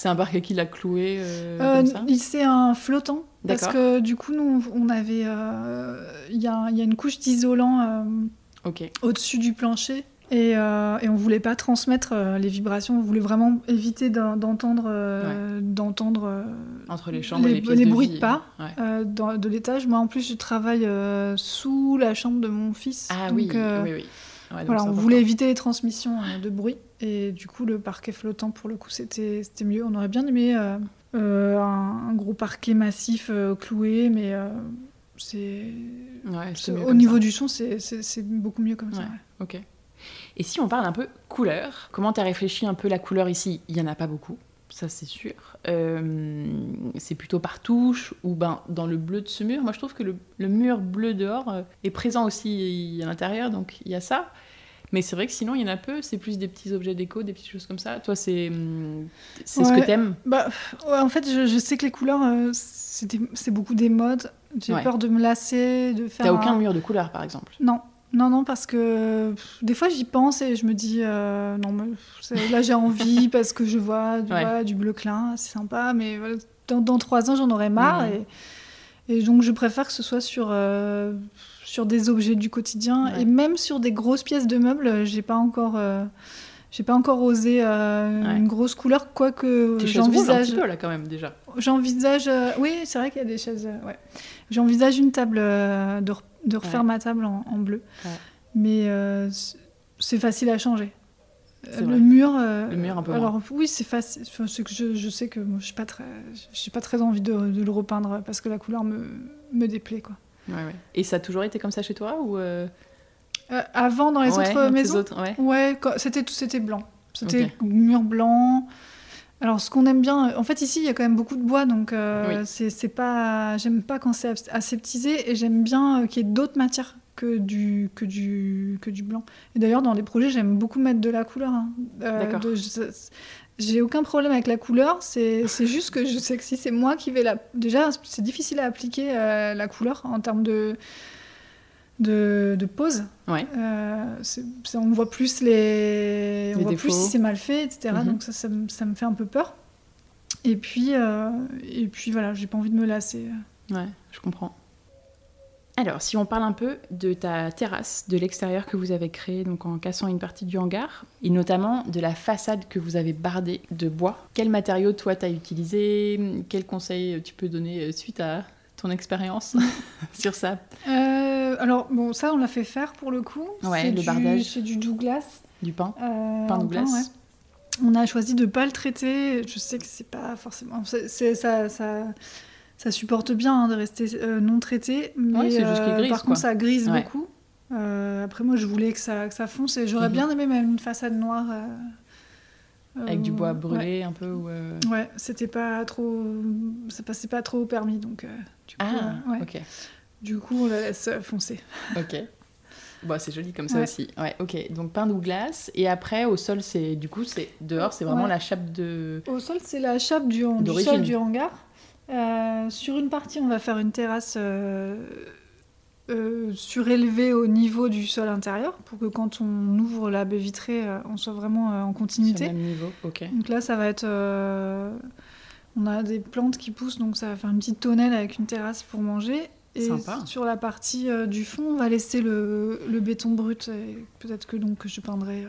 un parquet qui l'a cloué euh, euh comme ça? C'est un flottant. Parce que du coup, nous, on avait. Euh, il y, a, y, a une couche d'isolant euh, au-dessus du plancher. Et, et, on voulait pas transmettre les vibrations, on voulait vraiment éviter d'entendre d'entendre entre les chambres les, et les, les bruits de pas de l'étage. Moi en plus je travaille sous la chambre de mon fils. Ah oui, oui, oui voilà, on voulait éviter les transmissions euh, de bruit. Et du coup, le parquet flottant, pour le coup, c'était mieux. On aurait bien aimé euh, euh, un, gros parquet massif cloué, mais c'est. au niveau du son, c'est beaucoup mieux comme ça. Ok. Et si on parle un peu couleur, comment tu as réfléchi un peu la couleur ici? Il n'y en a pas beaucoup, ça c'est sûr. c'est plutôt par touche ou ben, dans le bleu de ce mur. Moi je trouve que le, le mur bleu dehors est présent aussi à l'intérieur, donc il y a ça. Mais c'est vrai que sinon, il y en a peu, c'est plus des petits objets déco, des petites choses comme ça. Toi, c'est c'est ce que t'aimes bah, En fait, je, sais que les couleurs, euh, c'est beaucoup des modes. J'ai peur de me lasser, de faire. T'as aucun mur de couleur, par exemple? Non. Non, non, parce que des fois j'y pense et je me dis, euh, non, mais là j'ai envie parce que je vois, du bleu clin, c'est sympa, mais dans, trois ans j'en aurai marre. Et, et, donc je préfère que ce soit sur, euh, sur des objets du quotidien et même sur des grosses pièces de meubles. J'ai pas encore, euh, j'ai pas encore osé une grosse couleur, quoique j'envisage. un peu là quand même déjà. J'envisage, oui, c'est vrai qu'il y a des chaises. ouais. J'envisage une table de, de, refaire ma table en, bleu, mais c'est facile à changer. Le mur, le mur un peu alors oui c'est facile que je, je, sais que moi je suis pas très j'ai pas très envie de, de, le repeindre parce que la couleur me, me déplaît quoi. Et ça a toujours été comme ça chez toi ou euh? Euh, Avant, dans les autres maisons? autres, Ouais, c'était c'était blanc. C'était mur blanc. Alors, ce qu'on aime bien, en fait, ici, il y a quand même beaucoup de bois, donc euh, c'est pas. J'aime pas quand c'est aseptisé et j'aime bien euh, qu'il y ait d'autres matières que du, que du, que du blanc. Et d'ailleurs, dans les projets, j'aime beaucoup mettre de la couleur. Hein. D'accord. J'ai aucun problème avec la couleur, c'est juste que je sais que si c'est moi qui vais la. Déjà, c'est difficile à appliquer la couleur en termes de de. Ouais. Euh, on voit plus les, on voit plus si c'est mal fait, etc. Mhm. Donc ça, ça, ça, me fait un peu peur. Et puis, euh, et puis voilà, j'ai pas envie de me lasser. Ouais, je comprends. Alors, si on parle un peu de ta terrasse, de l'extérieur que vous avez créé, donc en cassant une partie du hangar, et notamment de la façade que vous avez bardée de bois, quel matériau toi t'as utilisé? Quels conseils tu peux donner suite à ton expérience sur ça euh, Alors, bon, ça, on l'a fait faire pour le coup. Ouais, le bardage. C'est du Douglas. Du pain euh, Pain Douglas ouais. On a choisi de ne pas le traiter. Je sais que c'est pas forcément. c'est ça, ça, ça, supporte bien hein, de rester euh, non traité. Mais ouais, juste euh, grise, par quoi. contre, ça grise beaucoup. Après, moi, je voulais que ça, que ça fonce et j'aurais Mhm. bien aimé même une façade noire. Euh, Avec du euh, bois ouais. brûlé un peu ou, euh, Ouais, c'était pas trop. Ça passait pas trop au permis, donc euh, du coup, Ah, euh, ouais. ok. Du coup, on la laisse euh, foncer. Ok. Bon, c'est joli comme ça Ouais. aussi. Ouais, ok. Donc pain Douglas. Et après, au sol, c'est du coup, c'est dehors, c'est vraiment Ouais. la chape de. Au sol, c'est la chape du, du sol du hangar. Euh, sur une partie, on va faire une terrasse euh, euh, surélevée au niveau du sol intérieur pour que quand on ouvre la baie vitrée, euh, on soit vraiment euh, en continuité. le même niveau. Ok. Donc là, ça va être. on a des plantes qui poussent, donc ça va faire une petite tonnelle avec une terrasse pour manger. Et Sympa. sur la partie du fond, on va laisser le, le béton brut. et Peut-être que donc que je peindrai,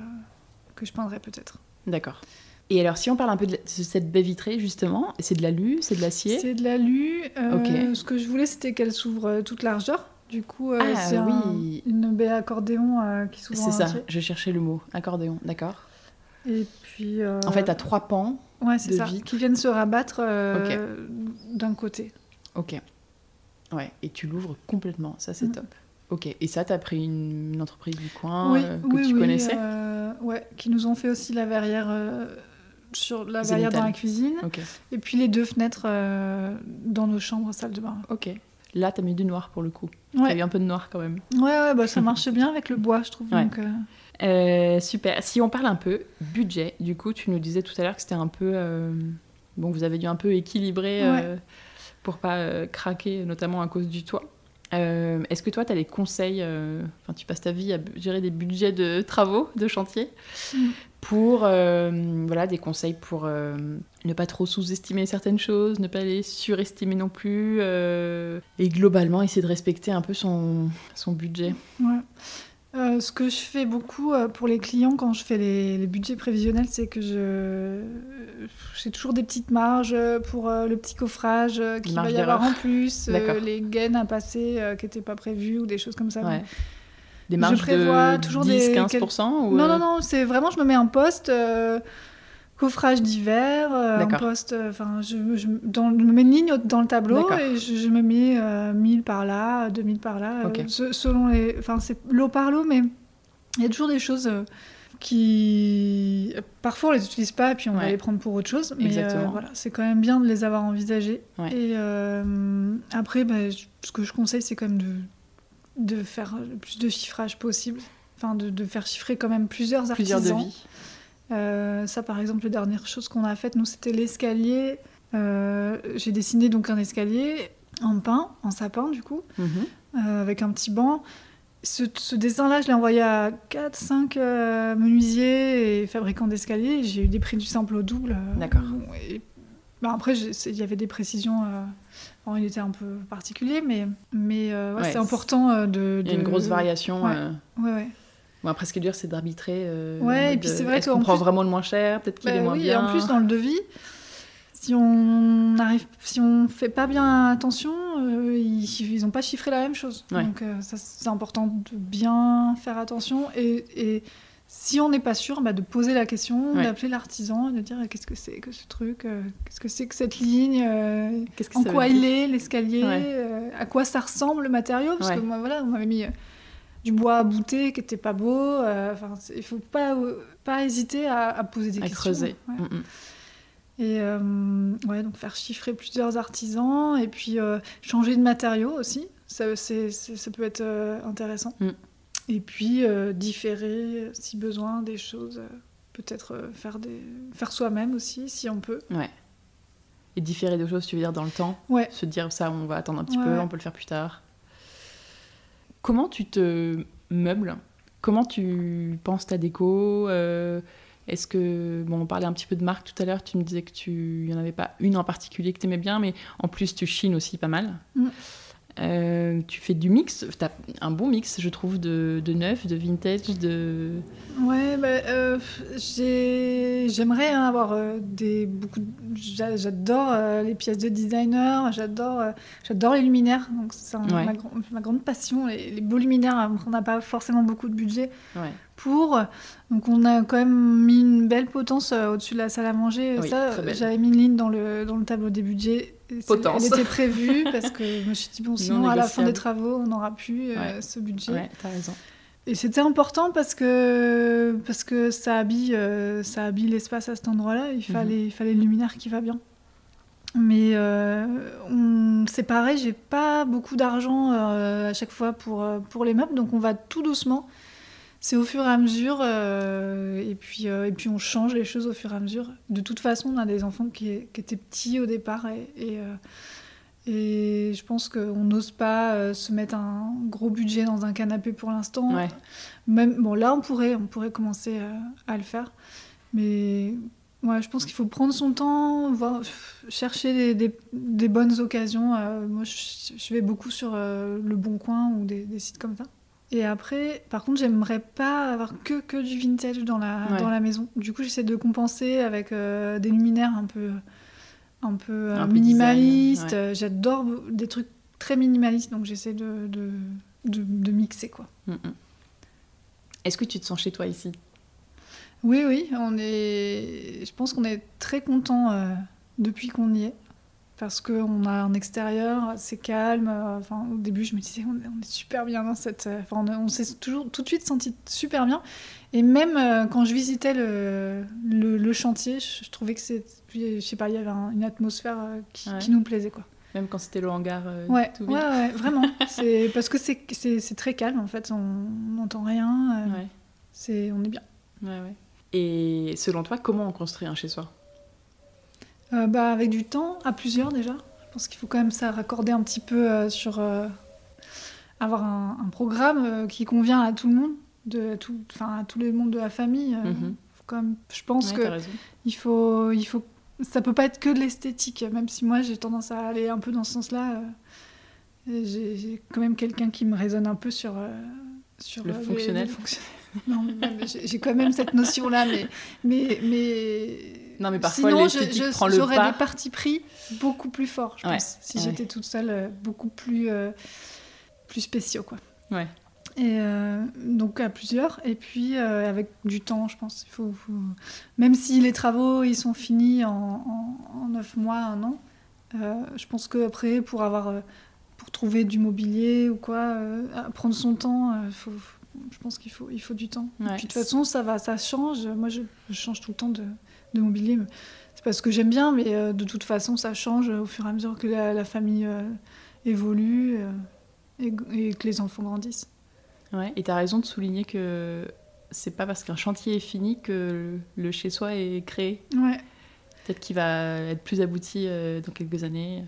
que je peindrai peut-être. D'accord. Et alors, si on parle un peu de, la- de cette baie vitrée, justement, c'est de l'alu, c'est de l'acier? C'est de l'alu. euh, Ok. Ce que je voulais, c'était qu'elle s'ouvre toute largeur. Du coup, euh, Ah, c'est un- oui. une baie accordéon euh, qui s'ouvre C'est ça, entier. je cherchais le mot. Accordéon, d'accord. Et puis. euh, En fait, t'as trois pans. ouais, c'est de ça. vitres. Qui viennent se rabattre euh, d'un côté. Ok. Ouais, et tu l'ouvres complètement, ça c'est Mm. top. Ok, et ça, t'as pris une, une entreprise du coin oui, que oui, tu oui, connaissais ouais, qui nous ont fait aussi la verrière. sur la verrière dans la cuisine Ok, et puis les deux fenêtres euh, dans nos chambres salle de bain. ok. Là, t'as mis du noir pour le coup. T'as Ouais, eu un peu de noir quand même. ouais, ouais bah, ça marche bien avec le bois, je trouve. Ouais. Donc, euh, Euh, super. Si on parle un peu budget, du coup, tu nous disais tout à l'heure que c'était un peu. euh, bon, vous avez dû un peu équilibrer pour pas craquer, notamment à cause du toit. Euh, Est-ce que toi, tu as des conseils euh, Enfin, tu passes ta vie à gérer des budgets de travaux, de chantier, Mm. pour euh, voilà des conseils pour ne pas trop sous-estimer certaines choses, ne pas les surestimer non plus, et globalement essayer de respecter un peu son, son budget? Ouais. Euh, ce que je fais beaucoup euh, pour les clients quand je fais les, les budgets prévisionnels, c'est que je j'ai toujours des petites marges euh, pour euh, le petit coffrage qu'il va y avoir en plus, les gaines à passer qui n'étaient pas prévues ou des choses comme ça. Ouais. Des Je marges prévois de toujours des- 10-15% ou Non, non, non, c'est vraiment, je me mets un poste, coffrage d'hiver, euh, un poste, euh, enfin, je, je, dans- je me mets une ligne dans le tableau et je, je me mets euh, 1000 par là, 2000 par là, euh, selon les. Enfin, c'est lot par lot, mais il y a toujours des choses. euh, qui parfois on les utilise pas et puis on va les prendre pour autre chose mais euh, Exactement. voilà c'est quand même bien de les avoir envisagés Ouais. et euh, après bah, je- ce que je conseille c'est quand même de, de faire le plus de chiffrage possible enfin de, de faire chiffrer quand même plusieurs plusieurs artisans devis euh, ça, par exemple, la dernière chose qu'on a faite, nous, c'était l'escalier. Euh, J'ai dessiné donc un escalier en pin, en sapin, du coup, Mhm. euh, avec un petit banc. Ce, ce dessin-là, je l'ai envoyé à 4-5 menuisiers et fabricants d'escaliers. J'ai eu des prix du simple au double. D'accord. et- bah, après, il y avait des précisions. euh, bon, il était un peu particulier, mais, mais euh, ouais, Ouais, c'est important euh, de, Il y a une de- grosse variation. Ouais, ouais. Bon, après, ce qui est dur, c'est d'arbitrer. euh, Ouais, et puis c'est euh, vrai qu'on prend plus- vraiment le moins cher Peut-être qu'il Bah est moins oui, bien. Et en plus, dans le devis, si on arrive, si on fait pas bien attention, euh, ils, ils ont pas chiffré la même chose. Ouais. Donc euh, c'est important de bien faire attention et, et si on n'est pas sûr, bah, de poser la question, Ouais. d'appeler l'artisan, de dire qu'est-ce que c'est que ce truc, euh, qu'est-ce que c'est que cette ligne, euh, que en quoi il est l'escalier, Ouais. euh, à quoi ça ressemble le matériau, parce que moi voilà, on m'avait mis euh, du bois bouté qui était pas beau. euh, Enfin, il faut pas euh, pas hésiter à, à poser des à questions. creuser. Ouais. Mm, mm. Et ouais, donc faire chiffrer plusieurs artisans et puis changer de matériaux aussi, ça, ça peut être intéressant. Mm. Et puis différer si besoin des choses, peut-être faire, des... faire soi-même aussi si on peut. Ouais. Et différer des choses, tu veux dire, dans le temps? Ouais. Se dire ça, on va attendre un petit peu, on peut le faire plus tard. Comment tu te meubles? Comment tu penses ta déco? Euh, Est-ce que. Bon, on parlait un petit peu de marque tout à l'heure, tu me disais que tu. N'y en avait pas une en particulier que tu aimais bien, mais en plus, tu chines aussi pas mal. Mm. Euh, tu fais du mix, tu as un bon mix, je trouve, de, de neuf, de vintage, de. Ouais, bah, euh, j'aimerais hein, avoir euh, des. beaucoup. J'adore les pièces de designer, j'adore j'adore les luminaires, donc c'est ma, ma, grande passion, les, les beaux luminaires, hein, on n'a pas forcément beaucoup de budget. Ouais pour. Donc on a quand même mis une belle potence euh, au-dessus de la salle à manger. ça, j'avais mis une ligne dans le, dans le tableau des budgets. Potence. Elle était prévue parce que je me suis dit, bon, sinon à la fin des travaux, on n'aura plus euh, ce budget. Ouais, t'as raison. Et c'était important parce que, parce que ça habille, euh, ça habille l'espace à cet endroit-là. Il, mhm. fallait, il fallait le luminaire qui va bien. Mais on... c'est pareil, j'ai pas beaucoup d'argent à chaque fois pour, pour les meubles, donc on va tout doucement c'est au fur et à mesure, euh, et, puis, euh, et puis on change les choses au fur et à mesure. De toute façon, on a des enfants qui, étaient petits au départ, et, et, euh, et je pense qu'on n'ose pas se mettre un gros budget dans un canapé pour l'instant. Même bon, là, on pourrait, on pourrait commencer à le faire, mais ouais, je pense qu'il faut prendre son temps, voir, chercher des, des, bonnes occasions. moi, je, vais beaucoup sur le Bon Coin ou des, des sites comme ça. Et après, par contre, j'aimerais pas avoir que, que du vintage dans la, dans la maison. Du coup, j'essaie de compenser avec euh, des luminaires un peu, un peu, euh, minimalistes. J'adore des trucs très minimalistes, donc j'essaie de, de, de, mixer. quoi. Mm, mm. Est-ce que tu te sens chez toi ici? Oui, oui. On est... Je pense qu'on est très content euh, depuis qu'on y est parce qu'on a un extérieur, c'est calme. Enfin, au début, je me disais, on est, super bien dans cette. Enfin, on, s'est toujours tout de suite senti super bien. Et même euh, quand je visitais le, le, chantier, je, trouvais que c'est. Je sais pas, il y avait une atmosphère euh, qui, nous plaisait, quoi. Même quand c'était le hangar euh, ouais, tout. Ouais, ouais, vraiment. c'est parce que c'est très calme, en fait. On n'entend rien. c'est on est bien. Ouais, ouais. Et selon toi, comment on construit un chez-soi euh, bah, Avec du temps, à plusieurs déjà. Je pense qu'il faut quand même ça raccorder un petit peu euh, sur euh, avoir un, programme qui convient à tout le monde, de tout, à tous les mondes de la famille. Comme, je pense que il faut, il faut, ça peut pas être que de l'esthétique, même si moi j'ai tendance à aller un peu dans ce sens-là. j'ai quand même quelqu'un qui me résonne un peu sur, sur le fonctionnel. non, j'ai quand même cette notion-là, mais, mais, mais non, mais parfois pas. J'aurais des partis pris beaucoup plus forts, je pense, si j'étais toute seule, euh, beaucoup plus, euh, plus spéciaux, quoi. Ouais. Et euh, donc à plusieurs, et puis avec du temps, je pense. Il faut, Même si les travaux ils sont finis en, neuf mois, un an, je pense qu'après, pour avoir, pour trouver du mobilier ou quoi, prendre son temps, faut, je pense qu'il faut, il faut du temps. Et puis de toute façon, ça va, ça change. Moi, je, je change tout le temps de, de mobilier. C'est parce que j'aime bien, mais euh, de toute façon, ça change au fur et à mesure que la, famille euh, évolue euh, et, que les enfants grandissent. Ouais, et tu as raison de souligner que c'est pas parce qu'un chantier est fini que le chez-soi est créé. Ouais. Peut-être qu'il va être plus abouti dans quelques années.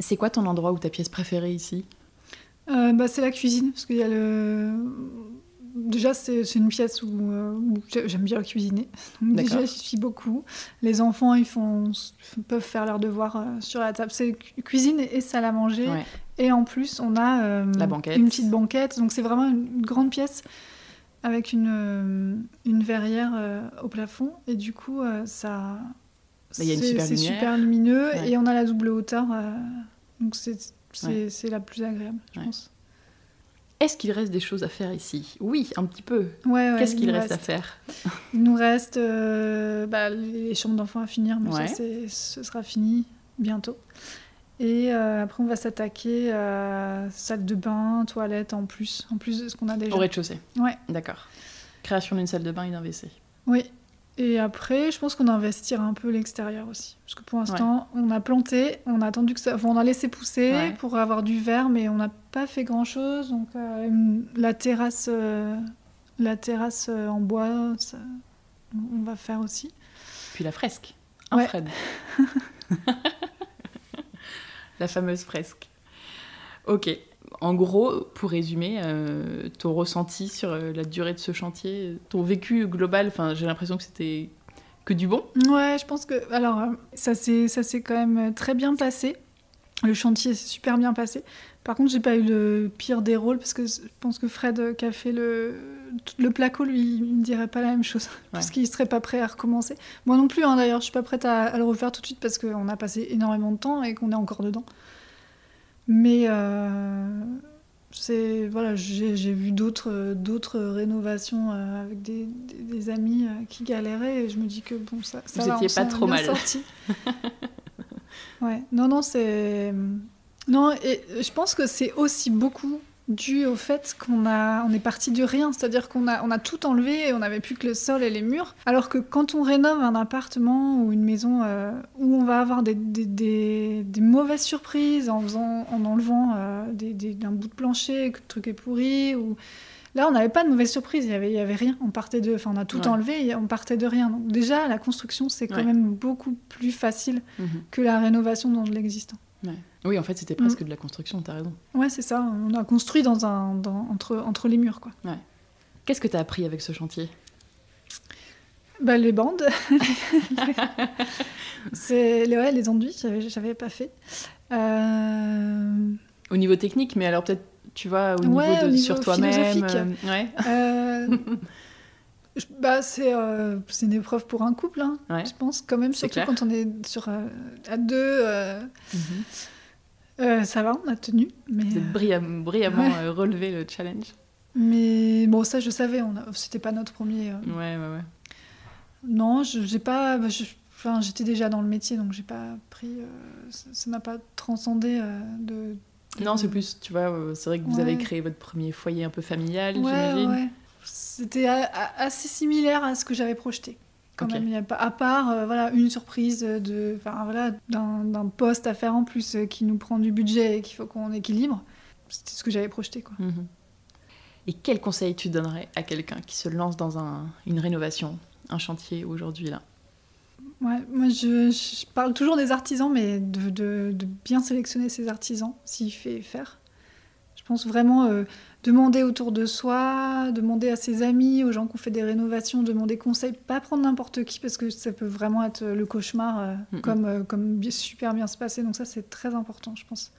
C'est quoi ton endroit ou ta pièce préférée ici? Bah, C'est la cuisine, parce qu'il y a le déjà, c'est une pièce où, euh, j'aime bien cuisiner. déjà, j'y suis beaucoup. Les enfants, ils font, peuvent faire leurs devoirs euh, sur la table. C'est cuisine et salle à manger. Et en plus, on a euh, une petite banquette. Donc, c'est vraiment une grande pièce avec une, une verrière au plafond. Et du coup, ça. C'est super lumineux. Et on a la double hauteur. donc, c'est la plus agréable, je pense. Est-ce qu'il reste des choses à faire ici? Oui, un petit peu. Qu'est-ce qu'il reste, à faire? Il nous reste euh, bah, les chambres d'enfants à finir, mais ça, ce sera fini bientôt. Et euh, après, on va s'attaquer à salle de bain, toilette en plus, en plus de ce qu'on a déjà. Au rez-de-chaussée Ouais. D'accord. Création d'une salle de bain et d'un WC. Oui. Et après, je pense qu'on investira un peu l'extérieur aussi. Parce que pour l'instant, on a planté, on a attendu que ça. Enfin, on a laissé pousser pour avoir du verre, mais on n'a pas fait grand chose. Donc, euh, la terrasse, euh, la terrasse euh, en bois, on va faire aussi. Puis la fresque, un Fred. la fameuse fresque. Ok. En gros, pour résumer, euh, ton ressenti sur euh, la durée de ce chantier, ton vécu global, enfin, j'ai l'impression que c'était que du bon. Ouais, je pense que alors ça s'est ça s'est quand même très bien passé. Le chantier s'est super bien passé. Par contre, j'ai pas eu le pire des rôles parce que je pense que Fred qui a fait le le placo, lui, il me dirait pas la même chose parce qu'il serait pas prêt à recommencer. Moi non plus, hein, d'ailleurs, je suis pas prête à, à, le refaire tout de suite parce qu'on a passé énormément de temps et qu'on est encore dedans. Mais euh, c'est voilà, j'ai vu d'autres d'autres rénovations euh, avec des, des, amis euh, qui galéraient et je me dis que bon ça ça Vous étiez pas trop mal. Ouais, non non c'est non et je pense que c'est aussi beaucoup dû au fait qu'on a, on est parti de rien, c'est-à-dire qu'on a, on a tout enlevé et on n'avait plus que le sol et les murs. Alors que quand on rénove un appartement ou une maison euh, où on va avoir des, des, des, mauvaises surprises en, faisant, en enlevant euh, un bout de plancher, que le truc est pourri, ou là on n'avait pas de mauvaises surprises, il y avait, y avait rien. On partait de, enfin on a tout enlevé, et on partait de rien. Donc déjà la construction c'est quand même beaucoup plus facile mhm. que la rénovation dans l'existant. Oui, en fait, c'était presque mm. de la construction, t'as raison. Ouais, c'est ça. On a construit dans un, dans, entre, entre les murs, quoi. Qu'est-ce que t'as appris avec ce chantier? Bah, Les bandes. c'est ouais, les enduits, j'avais pas fait. Euh... Au niveau technique, mais alors peut-être, tu vois, au niveau, de, sur toi-même. Euh, ouais. Euh... Bah, c'est euh, une épreuve pour un couple, hein, je pense, quand même, surtout quand on est sur, euh, à deux. Euh, mhm. ça va, on a tenu. Mais, Vous brillamment, brillamment relevé le challenge. Mais bon, ça, je savais, c'était pas notre premier. Ouais, ouais, ouais. Non, j'ai pas. Bah, enfin, j'étais déjà dans le métier, donc j'ai pas pris. ça m'a pas transcendé de, Non, c'est plus, tu vois, c'est vrai que vous avez créé votre premier foyer un peu familial, j'imagine. C'était assez similaire à ce que j'avais projeté. Quand même, à part euh, voilà, une surprise de, voilà, d'un poste à faire en plus euh, qui nous prend du budget et qu'il faut qu'on équilibre. C'était ce que j'avais projeté. Quoi. Mhm. Et quel conseil tu donnerais à quelqu'un qui se lance dans un, une rénovation, un chantier aujourd'hui là? Ouais, moi je, parle toujours des artisans, mais de, de, bien sélectionner ses artisans s'il fait faire. Je pense vraiment euh, demander autour de soi, demander à ses amis, aux gens qui ont fait des rénovations, demander conseil, pas prendre n'importe qui parce que ça peut vraiment être le cauchemar euh, comme, euh, comme super bien se passer. Donc ça c'est très important je pense.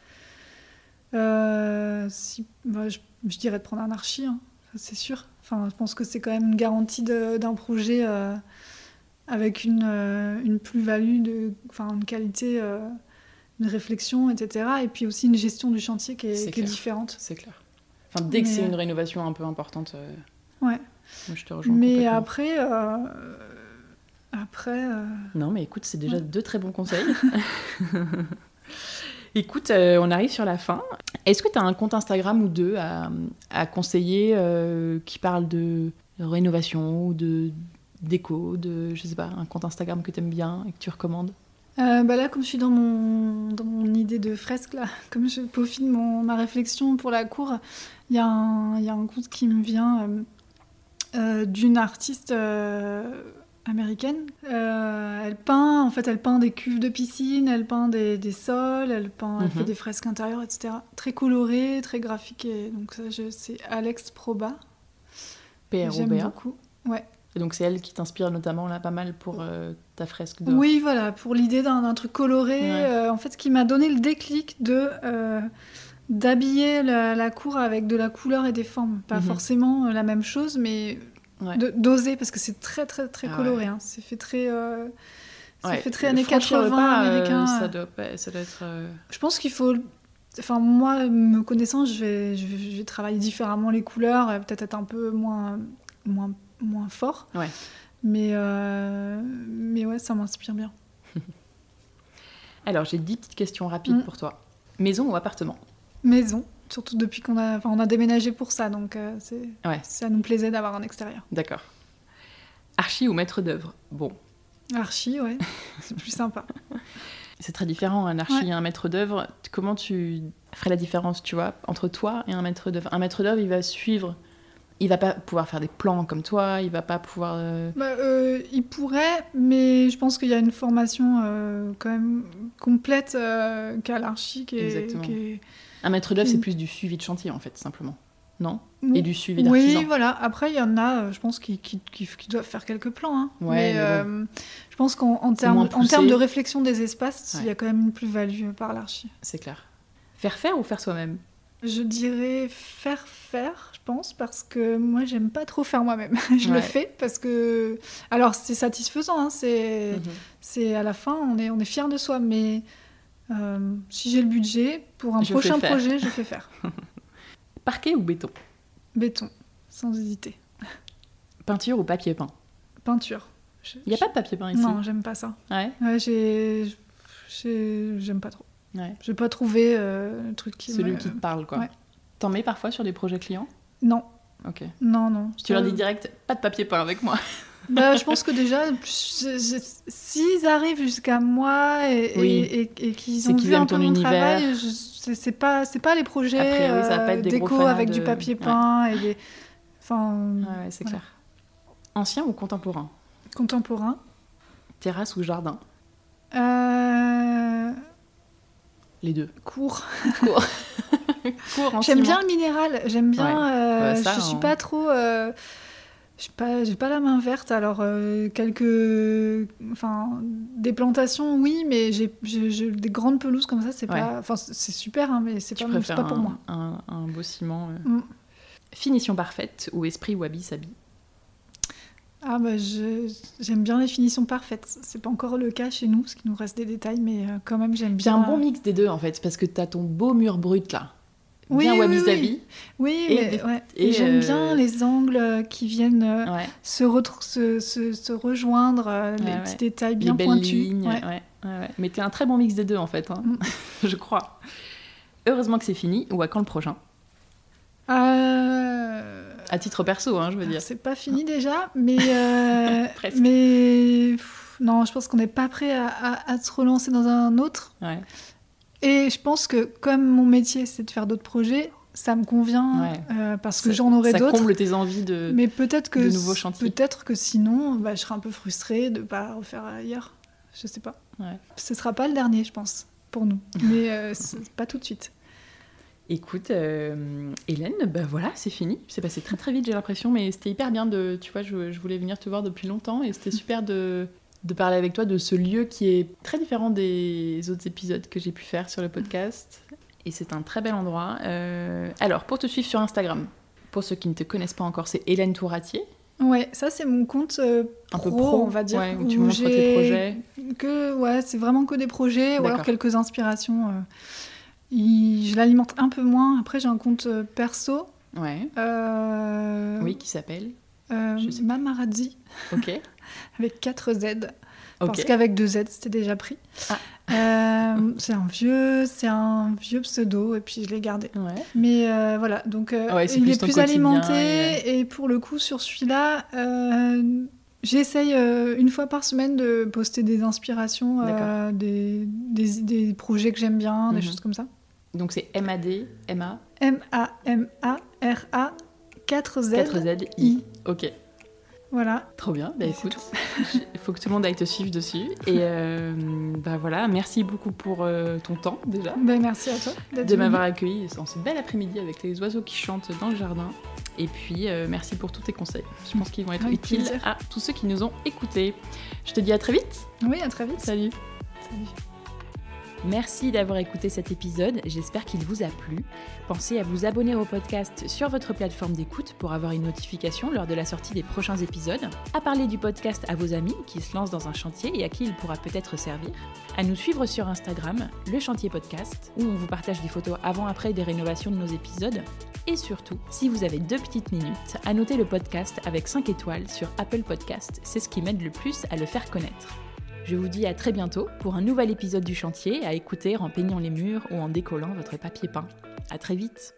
Si, bah, je, dirais de prendre un archi, hein, c'est sûr. Enfin, je pense que c'est quand même une garantie d'un projet avec une, une plus-value, de, enfin, une qualité, une réflexion, etc. Et puis aussi une gestion du chantier qui est, qui est différente. C'est clair dès que c'est une rénovation un peu importante. Euh, ouais. Moi, je te rejoins. Mais après. Euh, après. Euh, non, mais écoute, c'est déjà deux très bons conseils. Écoute, on arrive sur la fin. Est-ce que tu as un compte Instagram ou deux à, à conseiller qui parle de rénovation ou de déco, de je sais pas, un compte Instagram que tu aimes bien et que tu recommandes bah Là, comme je suis dans mon, dans mon idée de fresque, là, comme je peaufine mon, ma réflexion pour la cour, il y, a un, y a un conte qui me vient euh, euh, d'une artiste euh, américaine. elle peint, en fait, elle peint des cuves de piscine, elle peint des, des sols, elle peint, elle fait mhm. des fresques intérieures, etc. Très colorées, très graphiques. Et donc ça, c'est Alex Proba. P.R.O.B.A. J'aime beaucoup. Ouais. Et donc c'est elle qui t'inspire notamment là pas mal pour ta fresque. Oui, voilà, pour l'idée d'un truc coloré. en fait, ce qui m'a donné le déclic de d'habiller la, cour avec de la couleur et des formes. Pas mhm. forcément euh, la même chose, mais d'oser, parce que c'est très, très, très ah coloré. Hein. C'est fait très... Euh... fait très années 80 euh, américain. ça, doit, ça doit être... Euh, je pense qu'il faut... Enfin, moi, me connaissant, je vais, je vais, travailler différemment les couleurs, peut-être être un peu moins, moins, moins fort. Ouais. Mais, mais ouais, ça m'inspire bien. Alors, j'ai dix petites questions rapides mm. pour toi. Maison ou appartement? Maison, surtout depuis qu'on a, on a déménagé pour ça, donc euh, c'est, ça nous plaisait d'avoir un extérieur. D'accord. Archi ou maître d'œuvre? Bon. Archi, ouais, c'est plus sympa. C'est très différent, un archi et un maître d'œuvre. Comment tu ferais la différence, tu vois, entre toi et un maître d'œuvre? Un maître d'œuvre, il va suivre il va pas pouvoir faire des plans comme toi, il va pas pouvoir. Euh, bah, euh, il pourrait, mais je pense qu'il y a une formation euh, quand même complète qu'à l'archi. Exactement. Un maître d'œuvre, c'est plus du suivi de chantier en fait, simplement. Non? Et du suivi d'artisan. Oui, voilà. Après, il y en a, je pense, qui, qui, qui, doivent faire quelques plans. Hein. mais, je pense qu'en termes de réflexion des espaces, il y a quand même une plus-value par l'archi. C'est clair. Faire faire ou faire soi-même? Je dirais faire faire, je pense, parce que moi, j'aime pas trop faire moi-même. je le fais parce que. Alors, c'est satisfaisant, hein, c'est mhm. c'est à la fin, on est, on est fier de soi, mais euh, si j'ai le budget, pour un prochain projet, je fais faire. Parquet ou béton? Béton, sans hésiter. Peinture ou papier peint? Peinture. Il n'y a pas de papier peint ici? Non, j'aime pas ça. Ouais, ouais J'aime pas trop. Ouais. Je n'ai pas trouvé euh, le truc qui Celui qui te parle, quoi. T'en mets parfois sur des projets clients? Non. Ok. Non, non. Tu leur dis direct, pas de papier peint avec moi. bah, je pense que déjà, s'ils arrivent jusqu'à moi et, et, qu'ils ont vu un peu mon univers. travail, c'est pas, pas les projets euh, déco avec du papier peint et des... Enfin, ouais, c'est clair. Ancien ou contemporain? Contemporain. Terrasse ou jardin? Euh... Les deux. Court. Court. J'aime bien le minéral. J'aime bien. Euh, je suis pas trop. Euh, j'ai pas, pas la main verte. Alors, euh, quelques. Enfin, des plantations, oui, mais j'ai des grandes pelouses comme ça, c'est pas. Enfin, c'est super, hein, mais c'est pas, pas pour moi. Un, un beau ciment. Mm. Finition parfaite ou esprit wabi sabi ah bah j'aime bien les finitions parfaites. C'est pas encore le cas chez nous, parce qu'il nous reste des détails, mais euh, quand même j'aime bien. C'est un bon mix des deux en fait, parce que t'as ton beau mur brut là. Oui, bien wabi oui, oui. et, et, j'aime bien euh, les angles qui viennent euh, se, se, se, rejoindre, les petits détails bien les pointus. Lignes, Mais t'es un très bon mix des deux en fait, hein. mm. je crois. Heureusement que c'est fini, ou à quand le prochain? Euh... À titre perso, hein, je veux dire. C'est pas fini déjà, mais. Euh, mais. non, je pense qu'on n'est pas prêt à, se relancer dans un autre. Et je pense que comme mon métier, c'est de faire d'autres projets, ça me convient euh, parce que j'en aurai d'autres. Ça comble tes envies de, mais peut-être que, de nouveaux chantiers. Peut-être que sinon, bah, je serais un peu frustrée de ne pas refaire ailleurs. Je sais pas. Ce sera pas le dernier, je pense, pour nous. mais euh, pas tout de suite. Écoute, euh, Hélène, ben voilà, c'est fini. C'est passé très très vite, j'ai l'impression, mais c'était hyper bien de. Tu vois, je, voulais venir te voir depuis longtemps et c'était super de, de, parler avec toi de ce lieu qui est très différent des autres épisodes que j'ai pu faire sur le podcast. Et c'est un très bel endroit. Euh, alors, pour te suivre sur Instagram, pour ceux qui ne te connaissent pas encore, c'est Hélène Touratier. Ouais, ça c'est mon compte euh, un peu pro, on va dire. où, tu montres tes projets. Que, ouais, c'est vraiment que des projets ou alors quelques inspirations je l'alimente un peu moins. Après, j'ai un compte euh, perso. Ouais. Euh, oui, qui s'appelle? euh, Mamarazzi. Ok. avec 4 Z. Parce qu'avec 2 Z, c'était déjà pris. Ah. Euh, c'est un vieux, c'est un vieux pseudo et puis je l'ai gardé. Ouais. Mais voilà, donc il est plus alimenté et... pour le coup sur celui-là, j'essaye une fois par semaine de poster des inspirations, des, des, des, projets que j'aime bien, des mhm. choses comme ça. Donc c'est M-A-D, M-A M-A-M-A-R-A 4Z 4Z I. Ok. Voilà. Trop bien. Bah écoute, il faut que tout le monde aille te suivre dessus. Et euh, bah voilà, merci beaucoup pour euh, ton temps déjà. Bah merci à toi de m'avoir accueilli en ce bel après-midi avec les oiseaux qui chantent dans le jardin. Et puis euh, merci pour tous tes conseils. Je pense qu'ils vont être utiles à tous ceux qui nous ont écoutés. Je te dis à très vite. Oui, à très vite. Salut. Salut. Merci d'avoir écouté cet épisode, j'espère qu'il vous a plu. Pensez à vous abonner au podcast sur votre plateforme d'écoute pour avoir une notification lors de la sortie des prochains épisodes, à parler du podcast à vos amis qui se lancent dans un chantier et à qui il pourra peut-être servir, à nous suivre sur Instagram, le chantier podcast, où on vous partage des photos avant-après des rénovations de nos épisodes, et surtout, si vous avez deux petites minutes, à noter le podcast avec 5 étoiles sur Apple Podcast, c'est ce qui m'aide le plus à le faire connaître. Je vous dis à très bientôt pour un nouvel épisode du chantier à écouter en peignant les murs ou en décollant votre papier peint. À très vite